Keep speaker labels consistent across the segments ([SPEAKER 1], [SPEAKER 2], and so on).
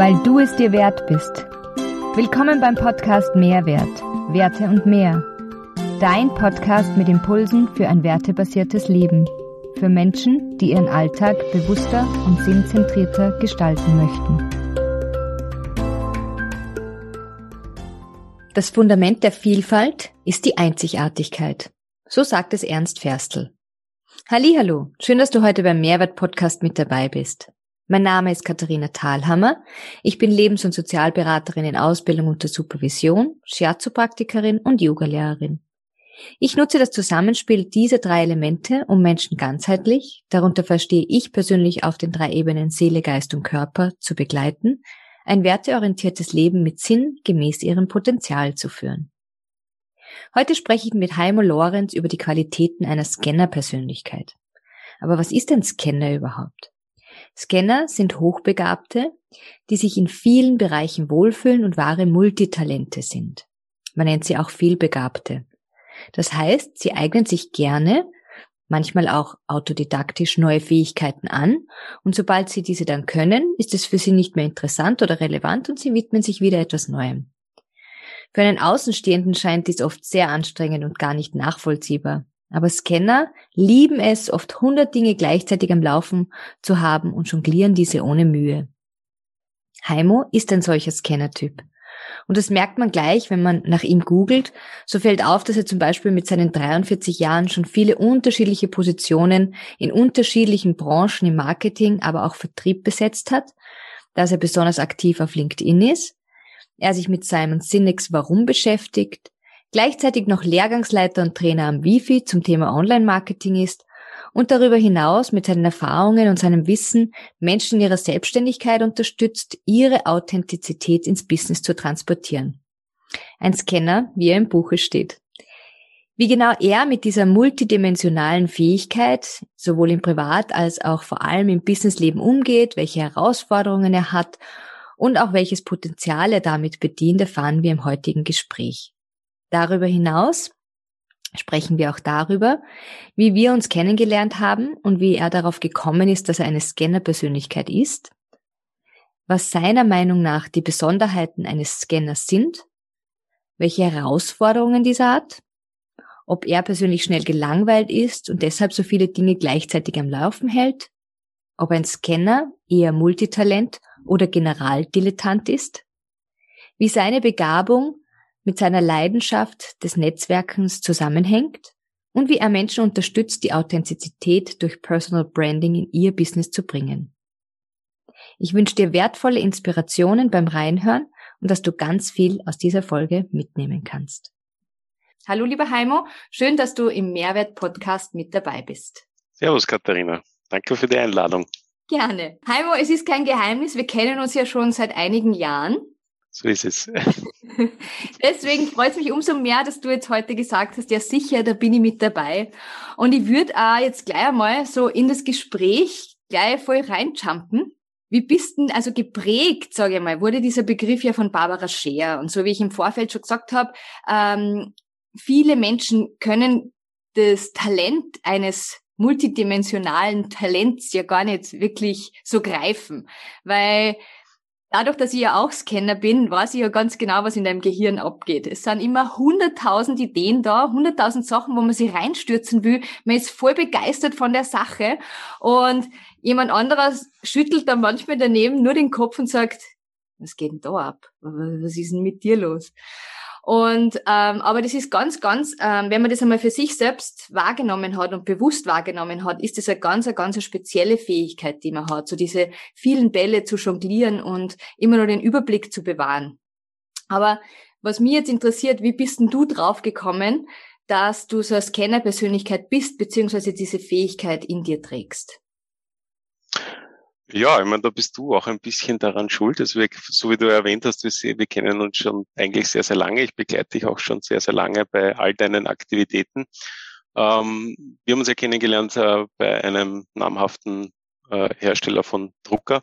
[SPEAKER 1] weil du es dir wert bist. Willkommen beim Podcast Mehrwert, Werte und mehr. Dein Podcast mit Impulsen für ein wertebasiertes Leben. Für Menschen, die ihren Alltag bewusster und sinnzentrierter gestalten möchten. Das Fundament der Vielfalt ist die Einzigartigkeit. So sagt es Ernst Ferstl. Hallo, schön, dass du heute beim Mehrwert Podcast mit dabei bist. Mein Name ist Katharina Thalhammer. Ich bin Lebens- und Sozialberaterin in Ausbildung unter Supervision, Shiatsu-Praktikerin und Yogalehrerin. Ich nutze das Zusammenspiel dieser drei Elemente, um Menschen ganzheitlich, darunter verstehe ich persönlich auf den drei Ebenen Seele, Geist und Körper, zu begleiten, ein werteorientiertes Leben mit Sinn gemäß ihrem Potenzial zu führen. Heute spreche ich mit Heimo Lorenz über die Qualitäten einer Scanner-Persönlichkeit. Aber was ist ein Scanner überhaupt? Scanner sind Hochbegabte, die sich in vielen Bereichen wohlfühlen und wahre Multitalente sind. Man nennt sie auch vielbegabte. Das heißt, sie eignen sich gerne, manchmal auch autodidaktisch neue Fähigkeiten an und sobald sie diese dann können, ist es für sie nicht mehr interessant oder relevant und sie widmen sich wieder etwas Neuem. Für einen Außenstehenden scheint dies oft sehr anstrengend und gar nicht nachvollziehbar. Aber Scanner lieben es, oft hundert Dinge gleichzeitig am Laufen zu haben und jonglieren diese ohne Mühe. Heimo ist ein solcher Scanner-Typ. Und das merkt man gleich, wenn man nach ihm googelt. So fällt auf, dass er zum Beispiel mit seinen 43 Jahren schon viele unterschiedliche Positionen in unterschiedlichen Branchen im Marketing, aber auch Vertrieb besetzt hat, dass er besonders aktiv auf LinkedIn ist, er sich mit Simon Sinek's Warum beschäftigt, gleichzeitig noch Lehrgangsleiter und Trainer am Wifi zum Thema Online-Marketing ist und darüber hinaus mit seinen Erfahrungen und seinem Wissen Menschen in ihrer Selbstständigkeit unterstützt, ihre Authentizität ins Business zu transportieren. Ein Scanner, wie er im Buche steht. Wie genau er mit dieser multidimensionalen Fähigkeit sowohl im Privat- als auch vor allem im Businessleben umgeht, welche Herausforderungen er hat und auch welches Potenzial er damit bedient, erfahren wir im heutigen Gespräch. Darüber hinaus sprechen wir auch darüber, wie wir uns kennengelernt haben und wie er darauf gekommen ist, dass er eine Scanner-Persönlichkeit ist, was seiner Meinung nach die Besonderheiten eines Scanners sind, welche Herausforderungen dieser hat, ob er persönlich schnell gelangweilt ist und deshalb so viele Dinge gleichzeitig am Laufen hält, ob ein Scanner eher Multitalent oder Generaldilettant ist, wie seine Begabung mit seiner Leidenschaft des Netzwerkens zusammenhängt und wie er Menschen unterstützt, die Authentizität durch Personal Branding in ihr Business zu bringen. Ich wünsche dir wertvolle Inspirationen beim Reinhören und dass du ganz viel aus dieser Folge mitnehmen kannst. Hallo lieber Heimo, schön, dass du im Mehrwert Podcast mit dabei bist.
[SPEAKER 2] Servus Katharina, danke für die Einladung.
[SPEAKER 1] Gerne. Heimo, es ist kein Geheimnis, wir kennen uns ja schon seit einigen Jahren.
[SPEAKER 2] So ist es.
[SPEAKER 1] Deswegen freut es mich umso mehr, dass du jetzt heute gesagt hast, ja sicher, da bin ich mit dabei. Und ich würde auch jetzt gleich einmal so in das Gespräch gleich voll reinjumpen. Wie bist denn also geprägt, sage ich mal, wurde dieser Begriff ja von Barbara Scheer. Und so wie ich im Vorfeld schon gesagt habe, ähm, viele Menschen können das Talent eines multidimensionalen Talents ja gar nicht wirklich so greifen, weil Dadurch, dass ich ja auch Scanner bin, weiß ich ja ganz genau, was in deinem Gehirn abgeht. Es sind immer hunderttausend Ideen da, hunderttausend Sachen, wo man sich reinstürzen will. Man ist voll begeistert von der Sache und jemand anderes schüttelt dann manchmal daneben nur den Kopf und sagt, was geht denn da ab? Was ist denn mit dir los? Und ähm, aber das ist ganz, ganz, ähm, wenn man das einmal für sich selbst wahrgenommen hat und bewusst wahrgenommen hat, ist das eine ganz, eine ganz spezielle Fähigkeit, die man hat, so diese vielen Bälle zu jonglieren und immer nur den Überblick zu bewahren. Aber was mich jetzt interessiert, wie bist denn du drauf gekommen, dass du so eine Scanner-Persönlichkeit bist, beziehungsweise diese Fähigkeit in dir trägst?
[SPEAKER 2] Ja, ich meine, da bist du auch ein bisschen daran schuld. Also wir, so wie du erwähnt hast, wir, wir kennen uns schon eigentlich sehr, sehr lange. Ich begleite dich auch schon sehr, sehr lange bei all deinen Aktivitäten. Ähm, wir haben uns ja kennengelernt äh, bei einem namhaften äh, Hersteller von Drucker.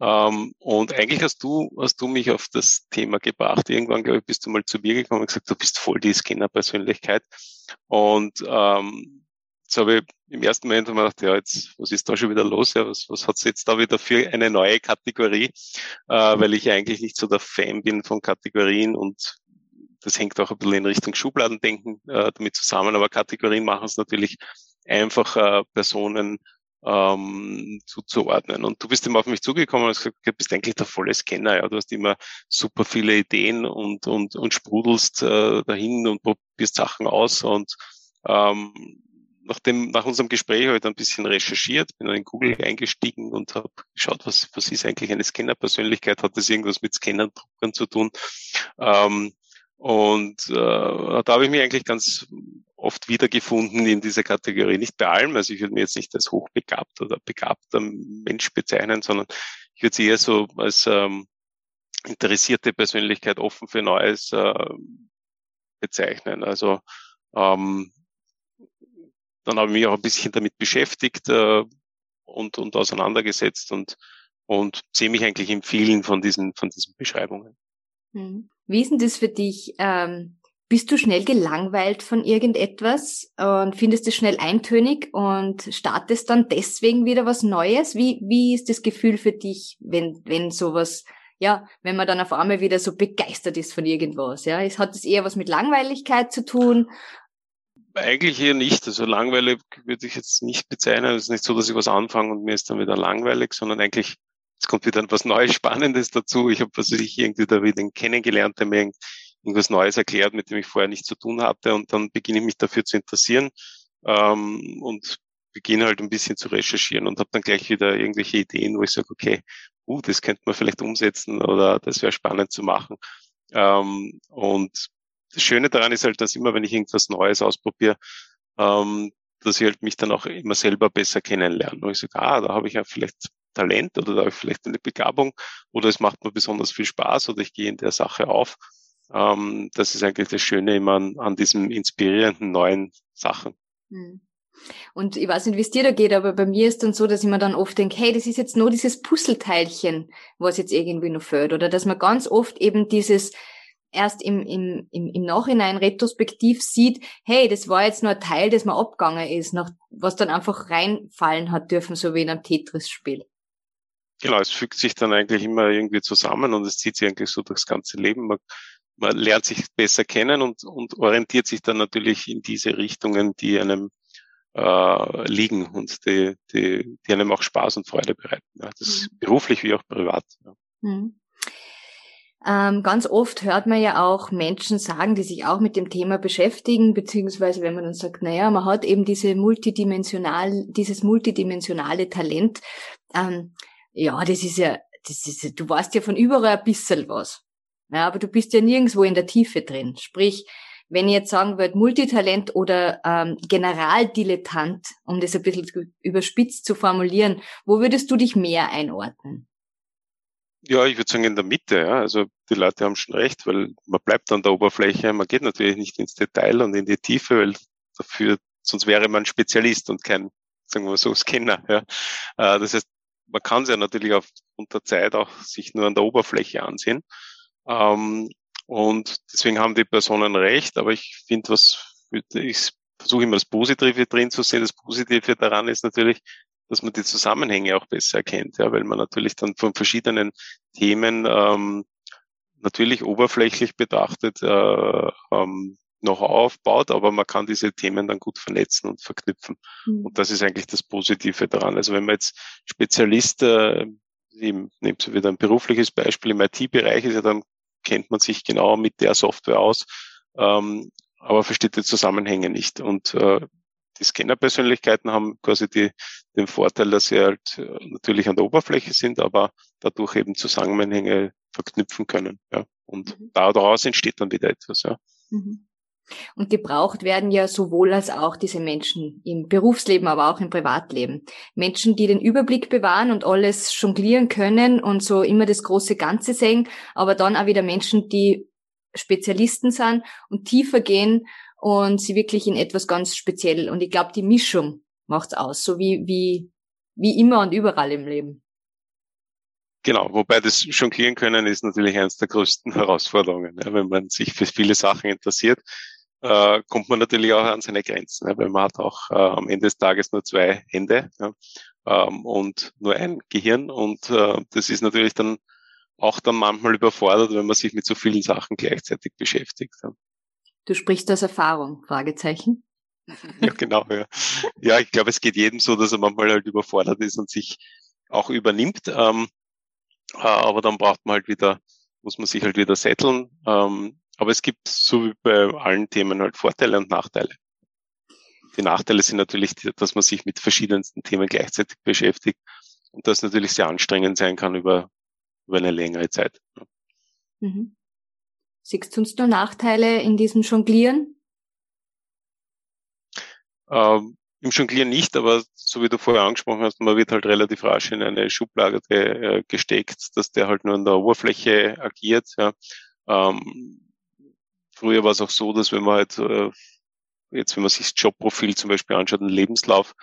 [SPEAKER 2] Ähm, und eigentlich hast du, hast du mich auf das Thema gebracht. Irgendwann, glaube ich, bist du mal zu mir gekommen und gesagt, du bist voll die Scanner-Persönlichkeit. Und ähm, jetzt habe ich im ersten Moment gedacht, ja, jetzt, was ist da schon wieder los? Ja, was, was hat es jetzt da wieder für eine neue Kategorie? Äh, weil ich eigentlich nicht so der Fan bin von Kategorien und das hängt auch ein bisschen in Richtung Schubladendenken äh, damit zusammen, aber Kategorien machen es natürlich einfacher, Personen ähm, zuzuordnen. Und du bist immer auf mich zugekommen und hast gesagt, du bist eigentlich der volle Scanner, ja. Du hast immer super viele Ideen und, und, und sprudelst äh, dahin und probierst Sachen aus. Und ähm, nach, dem, nach unserem Gespräch habe ich dann ein bisschen recherchiert, bin in Google eingestiegen und habe geschaut, was, was ist eigentlich eine Scanner-Persönlichkeit? Hat das irgendwas mit Scannern, zu tun? Ähm, und äh, da habe ich mich eigentlich ganz oft wiedergefunden in dieser Kategorie. Nicht bei allem, also ich würde mir jetzt nicht als hochbegabt oder begabter Mensch bezeichnen, sondern ich würde sie eher so als ähm, interessierte Persönlichkeit offen für Neues äh, bezeichnen. Also ähm, dann habe ich mich auch ein bisschen damit beschäftigt äh, und, und auseinandergesetzt und, und sehe mich eigentlich in vielen von diesen, von diesen Beschreibungen.
[SPEAKER 1] Hm. Wie ist denn das für dich? Ähm, bist du schnell gelangweilt von irgendetwas und findest es schnell eintönig und startest dann deswegen wieder was Neues? Wie, wie ist das Gefühl für dich, wenn, wenn sowas, ja, wenn man dann auf einmal wieder so begeistert ist von irgendwas? Ja, es hat es eher was mit Langweiligkeit zu tun?
[SPEAKER 2] Eigentlich eher nicht. Also langweilig würde ich jetzt nicht bezeichnen. Es ist nicht so, dass ich was anfange und mir ist dann wieder langweilig, sondern eigentlich es kommt wieder etwas Neues, Spannendes dazu. Ich habe was ich irgendwie da wieder kennengelernt, der mir irgendwas Neues erklärt, mit dem ich vorher nichts zu tun hatte. Und dann beginne ich mich dafür zu interessieren ähm, und beginne halt ein bisschen zu recherchieren und habe dann gleich wieder irgendwelche Ideen, wo ich sage, okay, uh, das könnte man vielleicht umsetzen oder das wäre spannend zu machen. Ähm, und das Schöne daran ist halt, dass immer, wenn ich irgendwas Neues ausprobiere, ähm, dass ich halt mich dann auch immer selber besser kennenlerne. Und ich sage, ah, da habe ich ja vielleicht Talent oder da habe ich vielleicht eine Begabung oder es macht mir besonders viel Spaß oder ich gehe in der Sache auf. Ähm, das ist eigentlich das Schöne immer an, an diesen inspirierenden neuen Sachen. Hm.
[SPEAKER 1] Und ich weiß nicht, wie es dir da geht, aber bei mir ist dann so, dass ich mir dann oft denke, hey, das ist jetzt nur dieses Puzzleteilchen, was jetzt irgendwie noch fehlt. Oder dass man ganz oft eben dieses erst im, im, im, im Nachhinein retrospektiv sieht, hey, das war jetzt nur ein Teil, das mir abgegangen ist, nach, was dann einfach reinfallen hat dürfen, so wie in einem Tetris-Spiel.
[SPEAKER 2] Genau, es fügt sich dann eigentlich immer irgendwie zusammen und es zieht sich eigentlich so durchs ganze Leben. Man man lernt sich besser kennen und, und orientiert sich dann natürlich in diese Richtungen, die einem äh, liegen und die, die, die einem auch Spaß und Freude bereiten. Ja. Das mhm. beruflich wie auch privat. Ja.
[SPEAKER 1] Mhm. Ähm, ganz oft hört man ja auch Menschen sagen, die sich auch mit dem Thema beschäftigen, beziehungsweise wenn man dann sagt, naja, man hat eben diese multidimensional, dieses multidimensionale Talent. Ähm, ja, das ist ja, das ist, du weißt ja von überall ein bisschen was. Ja, aber du bist ja nirgendwo in der Tiefe drin. Sprich, wenn ich jetzt sagen würde, Multitalent oder ähm, Generaldilettant, um das ein bisschen überspitzt zu formulieren, wo würdest du dich mehr einordnen?
[SPEAKER 2] Ja, ich würde sagen in der Mitte. Ja. Also die Leute haben schon recht, weil man bleibt an der Oberfläche. Man geht natürlich nicht ins Detail und in die Tiefe, weil dafür, sonst wäre man Spezialist und kein, sagen wir so, Scanner. Ja. Äh, das heißt, man kann es ja natürlich aufgrund der Zeit auch sich nur an der Oberfläche ansehen. Ähm, und deswegen haben die Personen recht, aber ich finde, was ich versuche immer das Positive drin zu sehen. Das Positive daran ist natürlich, dass man die Zusammenhänge auch besser erkennt, ja, weil man natürlich dann von verschiedenen Themen ähm, natürlich oberflächlich betrachtet äh, ähm, noch aufbaut, aber man kann diese Themen dann gut vernetzen und verknüpfen. Mhm. Und das ist eigentlich das Positive daran. Also wenn man jetzt Spezialist, äh, nehmt so wieder ein berufliches Beispiel im IT-Bereich ist ja dann kennt man sich genau mit der Software aus, ähm, aber versteht die Zusammenhänge nicht. Und äh, die Scanner-Persönlichkeiten haben quasi die, den Vorteil, dass sie halt äh, natürlich an der Oberfläche sind, aber dadurch eben Zusammenhänge verknüpfen können. Ja. Und mhm. daraus entsteht dann wieder etwas. Ja. Mhm.
[SPEAKER 1] Und gebraucht werden ja sowohl als auch diese Menschen im Berufsleben, aber auch im Privatleben. Menschen, die den Überblick bewahren und alles jonglieren können und so immer das große Ganze sehen, aber dann auch wieder Menschen, die Spezialisten sind und tiefer gehen und sie wirklich in etwas ganz speziell. Und ich glaube, die Mischung macht's aus, so wie, wie, wie immer und überall im Leben.
[SPEAKER 2] Genau, wobei das jonglieren können ist natürlich eines der größten Herausforderungen, ja, wenn man sich für viele Sachen interessiert äh, kommt man natürlich auch an seine Grenzen, ja, weil man hat auch äh, am Ende des Tages nur zwei Hände ja, ähm, und nur ein Gehirn und äh, das ist natürlich dann auch dann manchmal überfordert, wenn man sich mit so vielen Sachen gleichzeitig beschäftigt.
[SPEAKER 1] Du sprichst aus Erfahrung, Fragezeichen.
[SPEAKER 2] Ja, genau, ja. Ja, ich glaube, es geht jedem so, dass er manchmal halt überfordert ist und sich auch übernimmt. Ähm, äh, aber dann braucht man halt wieder, muss man sich halt wieder setteln. Ähm, aber es gibt so wie bei allen Themen halt Vorteile und Nachteile. Die Nachteile sind natürlich, dass man sich mit verschiedensten Themen gleichzeitig beschäftigt und das natürlich sehr anstrengend sein kann über, über eine längere Zeit.
[SPEAKER 1] Mhm. Siehst du uns nur Nachteile in diesem Jonglieren?
[SPEAKER 2] Ähm, Im Jonglieren nicht, aber so wie du vorher angesprochen hast, man wird halt relativ rasch in eine Schublade äh, gesteckt, dass der halt nur an der Oberfläche agiert. Ja. Ähm, früher war es auch so, dass wenn man halt äh, jetzt, wenn man sich das Jobprofil zum Beispiel anschaut, einen Lebenslauf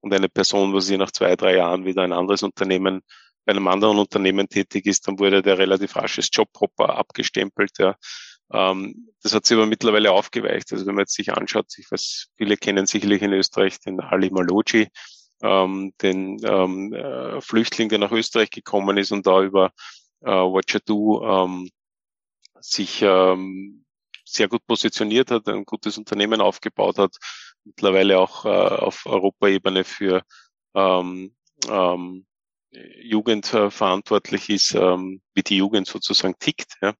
[SPEAKER 2] und eine Person, was sie nach zwei, drei Jahren wieder ein anderes Unternehmen bei einem anderen Unternehmen tätig ist, dann wurde der relativ rasches Jobhopper abgestempelt. Ja. Ähm, das hat sich aber mittlerweile aufgeweicht. Also wenn man jetzt sich anschaut, ich weiß, viele kennen sicherlich in Österreich den Ali Maloji, ähm, den ähm, äh, Flüchtling, der nach Österreich gekommen ist und da über äh, Watchado ähm, sich ähm, sehr gut positioniert hat, ein gutes Unternehmen aufgebaut hat, mittlerweile auch äh, auf Europaebene für ähm, ähm, Jugend verantwortlich ist, ähm, wie die Jugend sozusagen tickt. Ja.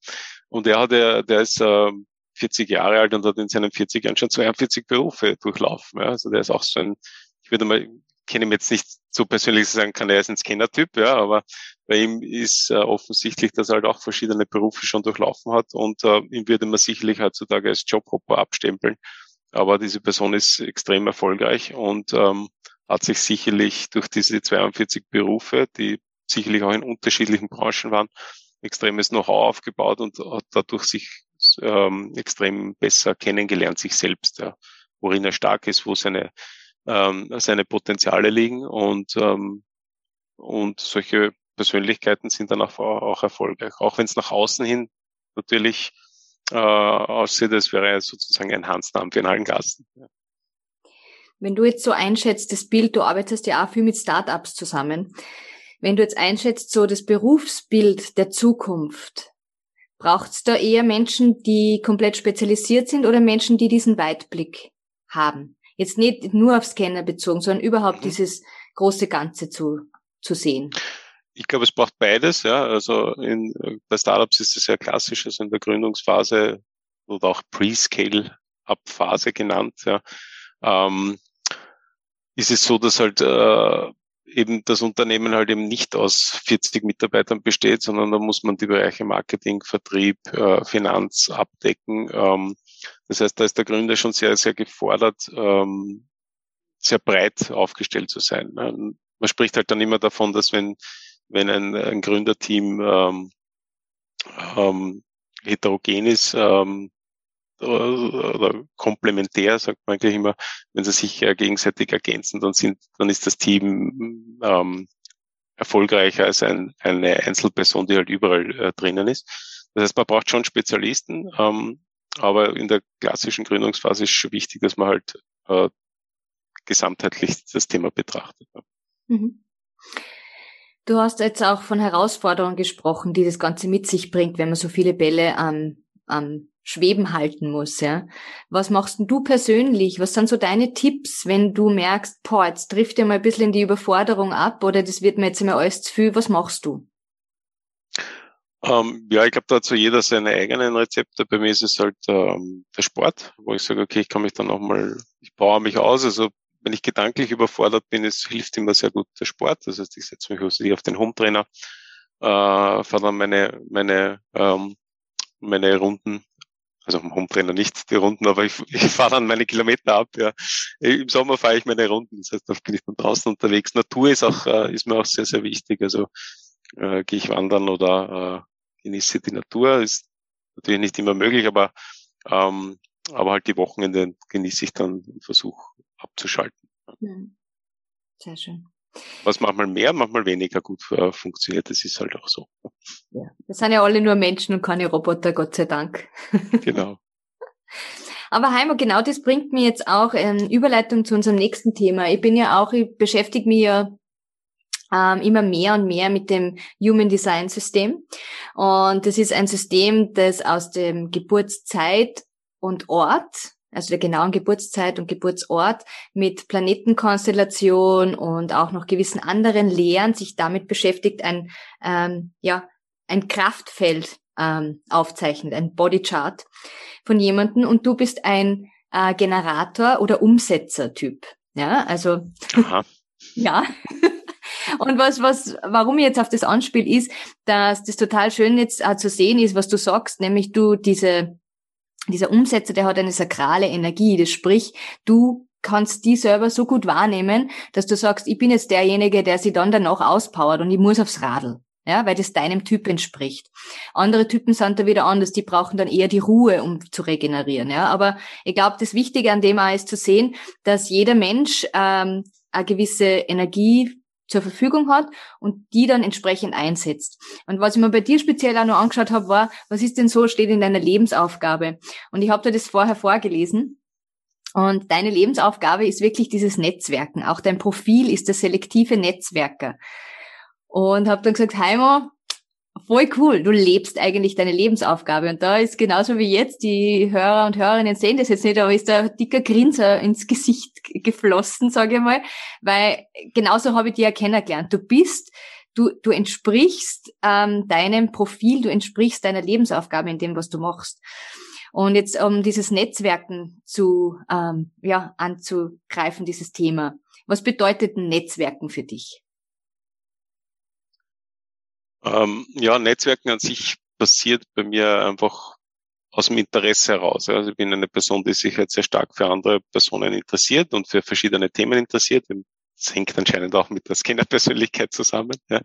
[SPEAKER 2] Und er hat, der, der ist äh, 40 Jahre alt und hat in seinen 40 Jahren schon 42 Berufe durchlaufen. Ja. Also der ist auch so ein, ich würde mal, kenne ihn jetzt nicht so persönlich sagen kann, er ist ein Scanner-Typ, ja, aber bei ihm ist äh, offensichtlich, dass er halt auch verschiedene Berufe schon durchlaufen hat und äh, ihm würde man sicherlich heutzutage als Jobhopper abstempeln. Aber diese Person ist extrem erfolgreich und ähm, hat sich sicherlich durch diese 42 Berufe, die sicherlich auch in unterschiedlichen Branchen waren, extremes Know-how aufgebaut und hat dadurch sich ähm, extrem besser kennengelernt, sich selbst, ja, worin er stark ist, wo seine, ähm, seine Potenziale liegen und, ähm, und solche Persönlichkeiten sind dann auch, auch erfolgreich. Auch wenn es nach außen hin natürlich äh, aussieht, als wäre sozusagen ein Hansdampf in allen Gassen. Ja.
[SPEAKER 1] Wenn du jetzt so einschätzt, das Bild, du arbeitest ja auch viel mit Startups zusammen. Wenn du jetzt einschätzt, so das Berufsbild der Zukunft, braucht es da eher Menschen, die komplett spezialisiert sind oder Menschen, die diesen Weitblick haben? Jetzt nicht nur auf Scanner bezogen, sondern überhaupt mhm. dieses große Ganze zu, zu sehen.
[SPEAKER 2] Ich glaube, es braucht beides, ja. Also in, bei Startups ist es sehr klassisch, also in der Gründungsphase oder auch Pre-Scale-Up-Phase genannt, ja. Ähm, ist es so, dass halt äh, eben das Unternehmen halt eben nicht aus 40 Mitarbeitern besteht, sondern da muss man die Bereiche Marketing, Vertrieb, äh, Finanz abdecken. Ähm, das heißt, da ist der Gründer schon sehr, sehr gefordert, ähm, sehr breit aufgestellt zu sein. Man spricht halt dann immer davon, dass wenn, wenn ein, ein Gründerteam ähm, ähm, heterogen ist, ähm, oder komplementär, sagt man eigentlich immer, wenn sie sich äh, gegenseitig ergänzen, dann sind, dann ist das Team ähm, erfolgreicher als ein, eine Einzelperson, die halt überall äh, drinnen ist. Das heißt, man braucht schon Spezialisten, ähm, aber in der klassischen Gründungsphase ist schon wichtig, dass man halt äh, gesamtheitlich das Thema betrachtet. Mhm.
[SPEAKER 1] Du hast jetzt auch von Herausforderungen gesprochen, die das Ganze mit sich bringt, wenn man so viele Bälle am, am Schweben halten muss, ja. Was machst denn du persönlich? Was sind so deine Tipps, wenn du merkst, boah, jetzt trifft dir mal ein bisschen in die Überforderung ab oder das wird mir jetzt immer alles zu viel. Was machst du?
[SPEAKER 2] Ähm, ja, ich glaube, da hat so jeder seine eigenen Rezepte. Bei mir ist es halt ähm, der Sport, wo ich sage, okay, ich kann mich dann nochmal, ich baue mich aus. Also wenn ich gedanklich überfordert bin, es hilft immer sehr gut der Sport. Das heißt, ich setze mich also auf den Home-Trainer, äh, fahre dann meine, meine, ähm, meine Runden also am Hometrainer nicht die Runden, aber ich, ich fahre dann meine Kilometer ab. Ja. Im Sommer fahre ich meine Runden, das heißt, da bin ich dann draußen unterwegs. Natur ist auch äh, ist mir auch sehr sehr wichtig. Also äh, gehe ich wandern oder äh, genieße die Natur. Ist natürlich nicht immer möglich, aber ähm, aber halt die Wochenende genieße ich dann und versuche abzuschalten.
[SPEAKER 1] Sehr schön.
[SPEAKER 2] Was manchmal mehr, manchmal weniger gut äh, funktioniert, das ist halt auch so.
[SPEAKER 1] Ja, wir sind ja alle nur Menschen und keine Roboter, Gott sei Dank.
[SPEAKER 2] Genau.
[SPEAKER 1] Aber Heimo, genau das bringt mir jetzt auch in Überleitung zu unserem nächsten Thema. Ich bin ja auch, ich beschäftige mich ja ähm, immer mehr und mehr mit dem Human Design System. Und das ist ein System, das aus dem Geburtszeit und Ort also der genauen Geburtszeit und Geburtsort mit Planetenkonstellation und auch noch gewissen anderen Lehren sich damit beschäftigt, ein ähm, ja ein Kraftfeld ähm, aufzeichnet, ein Bodychart von jemanden und du bist ein äh, Generator oder Umsetzertyp. Ja, also ja. Und was, was, warum ich jetzt auf das anspiele, ist, dass das total schön jetzt äh, zu sehen ist, was du sagst, nämlich du diese dieser Umsetzer, der hat eine sakrale Energie. Das sprich, du kannst die selber so gut wahrnehmen, dass du sagst, ich bin jetzt derjenige, der sie dann danach auspowert und ich muss aufs Radl. Ja, weil das deinem Typ entspricht. Andere Typen sind da wieder anders, die brauchen dann eher die Ruhe, um zu regenerieren. Ja, aber ich glaube, das Wichtige an dem auch ist zu sehen, dass jeder Mensch ähm, eine gewisse Energie zur Verfügung hat und die dann entsprechend einsetzt. Und was ich mir bei dir speziell auch noch angeschaut habe, war, was ist denn so, steht in deiner Lebensaufgabe? Und ich habe dir das vorher vorgelesen. Und deine Lebensaufgabe ist wirklich dieses Netzwerken. Auch dein Profil ist der selektive Netzwerker. Und habe dann gesagt, Heimo, voll cool. Du lebst eigentlich deine Lebensaufgabe. Und da ist genauso wie jetzt, die Hörer und Hörerinnen sehen das jetzt nicht, aber ist da dicker Grinser ins Gesicht geflossen, sage ich mal. Weil genauso habe ich dich ja kennengelernt. Du bist, du, du entsprichst ähm, deinem Profil, du entsprichst deiner Lebensaufgabe in dem, was du machst. Und jetzt, um dieses Netzwerken zu, ähm, ja, anzugreifen, dieses Thema. Was bedeutet ein Netzwerken für dich?
[SPEAKER 2] Ähm, ja, Netzwerken an sich passiert bei mir einfach aus dem Interesse heraus. Also ich bin eine Person, die sich halt sehr stark für andere Personen interessiert und für verschiedene Themen interessiert. Das hängt anscheinend auch mit der Scanner-Persönlichkeit zusammen. Ja.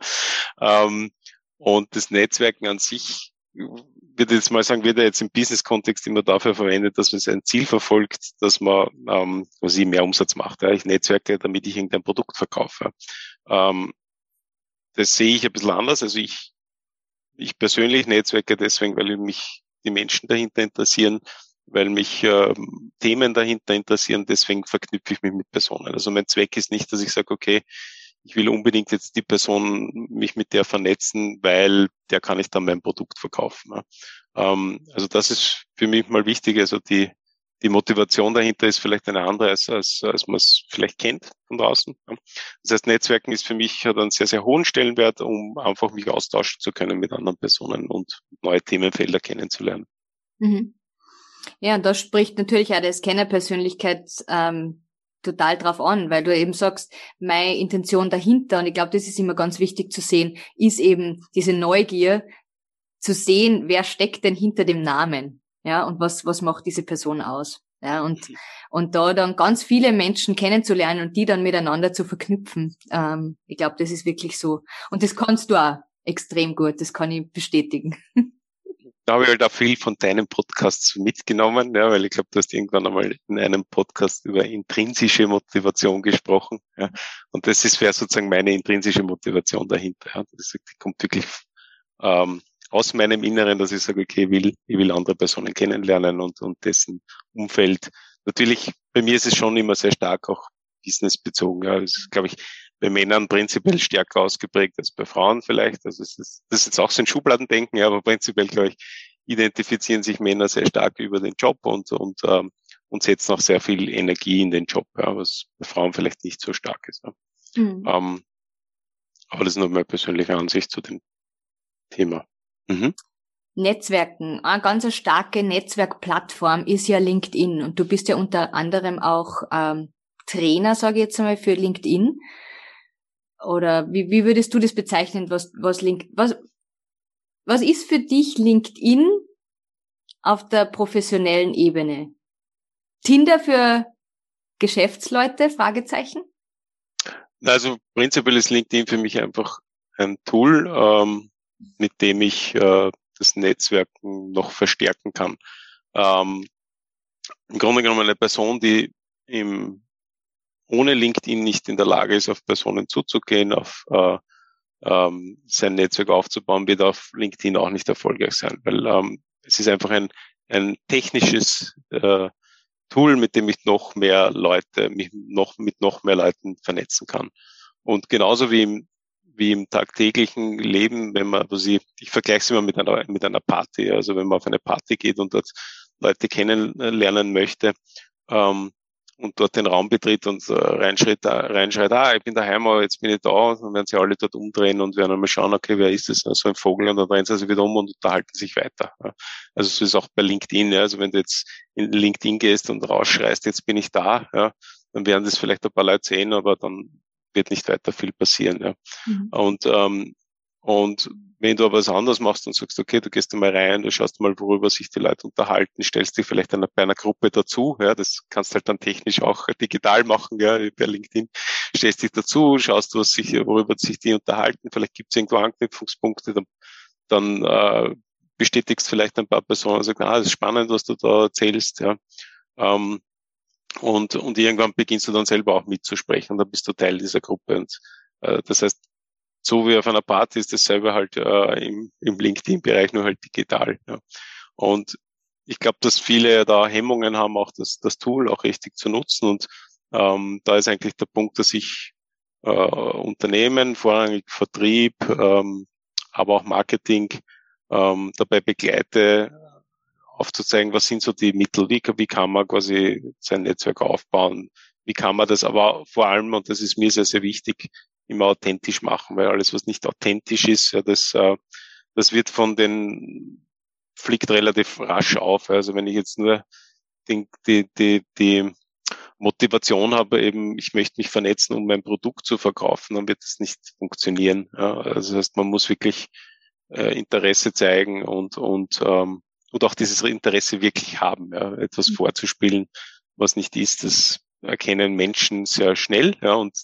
[SPEAKER 2] Ähm, und das Netzwerken an sich, würde jetzt mal sagen, wird ja jetzt im Business-Kontext immer dafür verwendet, dass man sein Ziel verfolgt, dass man ähm, quasi mehr Umsatz macht. Ja. Ich netzwerke, damit ich irgendein Produkt verkaufe. Ähm, das sehe ich ein bisschen anders. Also ich, ich persönlich netzwerke deswegen, weil mich die Menschen dahinter interessieren, weil mich äh, Themen dahinter interessieren. Deswegen verknüpfe ich mich mit Personen. Also mein Zweck ist nicht, dass ich sage, okay, ich will unbedingt jetzt die Person mich mit der vernetzen, weil der kann ich dann mein Produkt verkaufen. Ja. Ähm, also das ist für mich mal wichtig. Also die, die Motivation dahinter ist vielleicht eine andere, als, als, als man es vielleicht kennt von draußen. Das heißt, Netzwerken ist für mich hat einen sehr, sehr hohen Stellenwert, um einfach mich austauschen zu können mit anderen Personen und neue Themenfelder kennenzulernen.
[SPEAKER 1] Mhm. Ja, und da spricht natürlich auch das Kennerpersönlichkeit ähm, total drauf an, weil du eben sagst, meine Intention dahinter, und ich glaube, das ist immer ganz wichtig zu sehen, ist eben diese Neugier zu sehen, wer steckt denn hinter dem Namen. Ja, und was, was macht diese Person aus? Ja, und, mhm. und da dann ganz viele Menschen kennenzulernen und die dann miteinander zu verknüpfen. Ähm, ich glaube, das ist wirklich so. Und das kannst du auch extrem gut, das kann ich bestätigen.
[SPEAKER 2] Da habe ich halt auch viel von deinen Podcasts mitgenommen, ja, weil ich glaube, du hast irgendwann einmal in einem Podcast über intrinsische Motivation gesprochen. Ja, und das ist wäre sozusagen meine intrinsische Motivation dahinter. Ja. Das kommt wirklich ähm, aus meinem Inneren, dass ich sage, okay, ich will, ich will andere Personen kennenlernen und, und dessen Umfeld. Natürlich, bei mir ist es schon immer sehr stark auch businessbezogen. Ja. Das ist, glaube ich, bei Männern prinzipiell stärker ausgeprägt als bei Frauen vielleicht. Also es ist, das ist jetzt auch so ein Schubladendenken, ja, aber prinzipiell, glaube ich, identifizieren sich Männer sehr stark über den Job und, und, ähm, und setzen auch sehr viel Energie in den Job, ja, was bei Frauen vielleicht nicht so stark ist. Ja. Mhm. Ähm, aber das ist nur meine persönliche Ansicht zu dem Thema.
[SPEAKER 1] Mhm. Netzwerken. Eine ganz starke Netzwerkplattform ist ja LinkedIn und du bist ja unter anderem auch ähm, Trainer, sage ich jetzt einmal, für LinkedIn. Oder wie, wie würdest du das bezeichnen, was, was, Link, was, was ist für dich LinkedIn auf der professionellen Ebene? Tinder für Geschäftsleute? Fragezeichen?
[SPEAKER 2] Also prinzipiell ist LinkedIn für mich einfach ein Tool, ähm, mit dem ich äh, das Netzwerken noch verstärken kann. Ähm, Im Grunde genommen eine Person, die im, ohne LinkedIn nicht in der Lage ist, auf Personen zuzugehen, auf äh, ähm, sein Netzwerk aufzubauen, wird auf LinkedIn auch nicht erfolgreich sein, weil ähm, es ist einfach ein, ein technisches äh, Tool, mit dem ich noch mehr Leute, mich noch mit noch mehr Leuten vernetzen kann. Und genauso wie im, wie im tagtäglichen Leben, wenn man, also ich, ich vergleiche es immer mit einer, mit einer Party. Also wenn man auf eine Party geht und dort Leute kennenlernen möchte, ähm, und dort den Raum betritt und äh, reinschreit, reinschreit, ah, ich bin daheim, aber jetzt bin ich da, und dann werden sie alle dort umdrehen und werden einmal schauen, okay, wer ist das? So ein Vogel, und dann drehen sie sich wieder um und unterhalten sich weiter. Ja. Also so ist auch bei LinkedIn, ja. also wenn du jetzt in LinkedIn gehst und rausschreist, jetzt bin ich da, ja, dann werden das vielleicht ein paar Leute sehen, aber dann wird nicht weiter viel passieren. Ja. Mhm. Und ähm, und wenn du aber was anderes machst und sagst, okay, du gehst einmal rein, du schaust mal, worüber sich die Leute unterhalten, stellst dich vielleicht einer, bei einer Gruppe dazu, ja, das kannst halt dann technisch auch digital machen, ja, bei LinkedIn, stellst dich dazu, schaust, was sich, worüber sich die unterhalten, vielleicht gibt es irgendwo Anknüpfungspunkte, dann, dann äh, bestätigst vielleicht ein paar Personen und sagst, ah, das ist spannend, was du da erzählst, ja. Ähm, und, und irgendwann beginnst du dann selber auch mitzusprechen dann bist du Teil dieser Gruppe. Und äh, das heißt, so wie auf einer Party ist dasselbe halt äh, im, im LinkedIn-Bereich, nur halt digital. Ja. Und ich glaube, dass viele da Hemmungen haben, auch das, das Tool auch richtig zu nutzen. Und ähm, da ist eigentlich der Punkt, dass ich äh, Unternehmen, vorrangig Vertrieb, ähm, aber auch Marketing ähm, dabei begleite, aufzuzeigen, was sind so die Mittel, wie, wie kann man quasi sein Netzwerk aufbauen, wie kann man das aber vor allem, und das ist mir sehr, sehr wichtig, immer authentisch machen, weil alles, was nicht authentisch ist, ja, das, äh, das wird von den, fliegt relativ rasch auf. Also wenn ich jetzt nur den, die, die, die Motivation habe, eben, ich möchte mich vernetzen, um mein Produkt zu verkaufen, dann wird das nicht funktionieren. Ja. Also das heißt, man muss wirklich äh, Interesse zeigen und, und, ähm, und auch dieses Interesse wirklich haben, ja, etwas mhm. vorzuspielen, was nicht ist, das erkennen Menschen sehr schnell, ja, und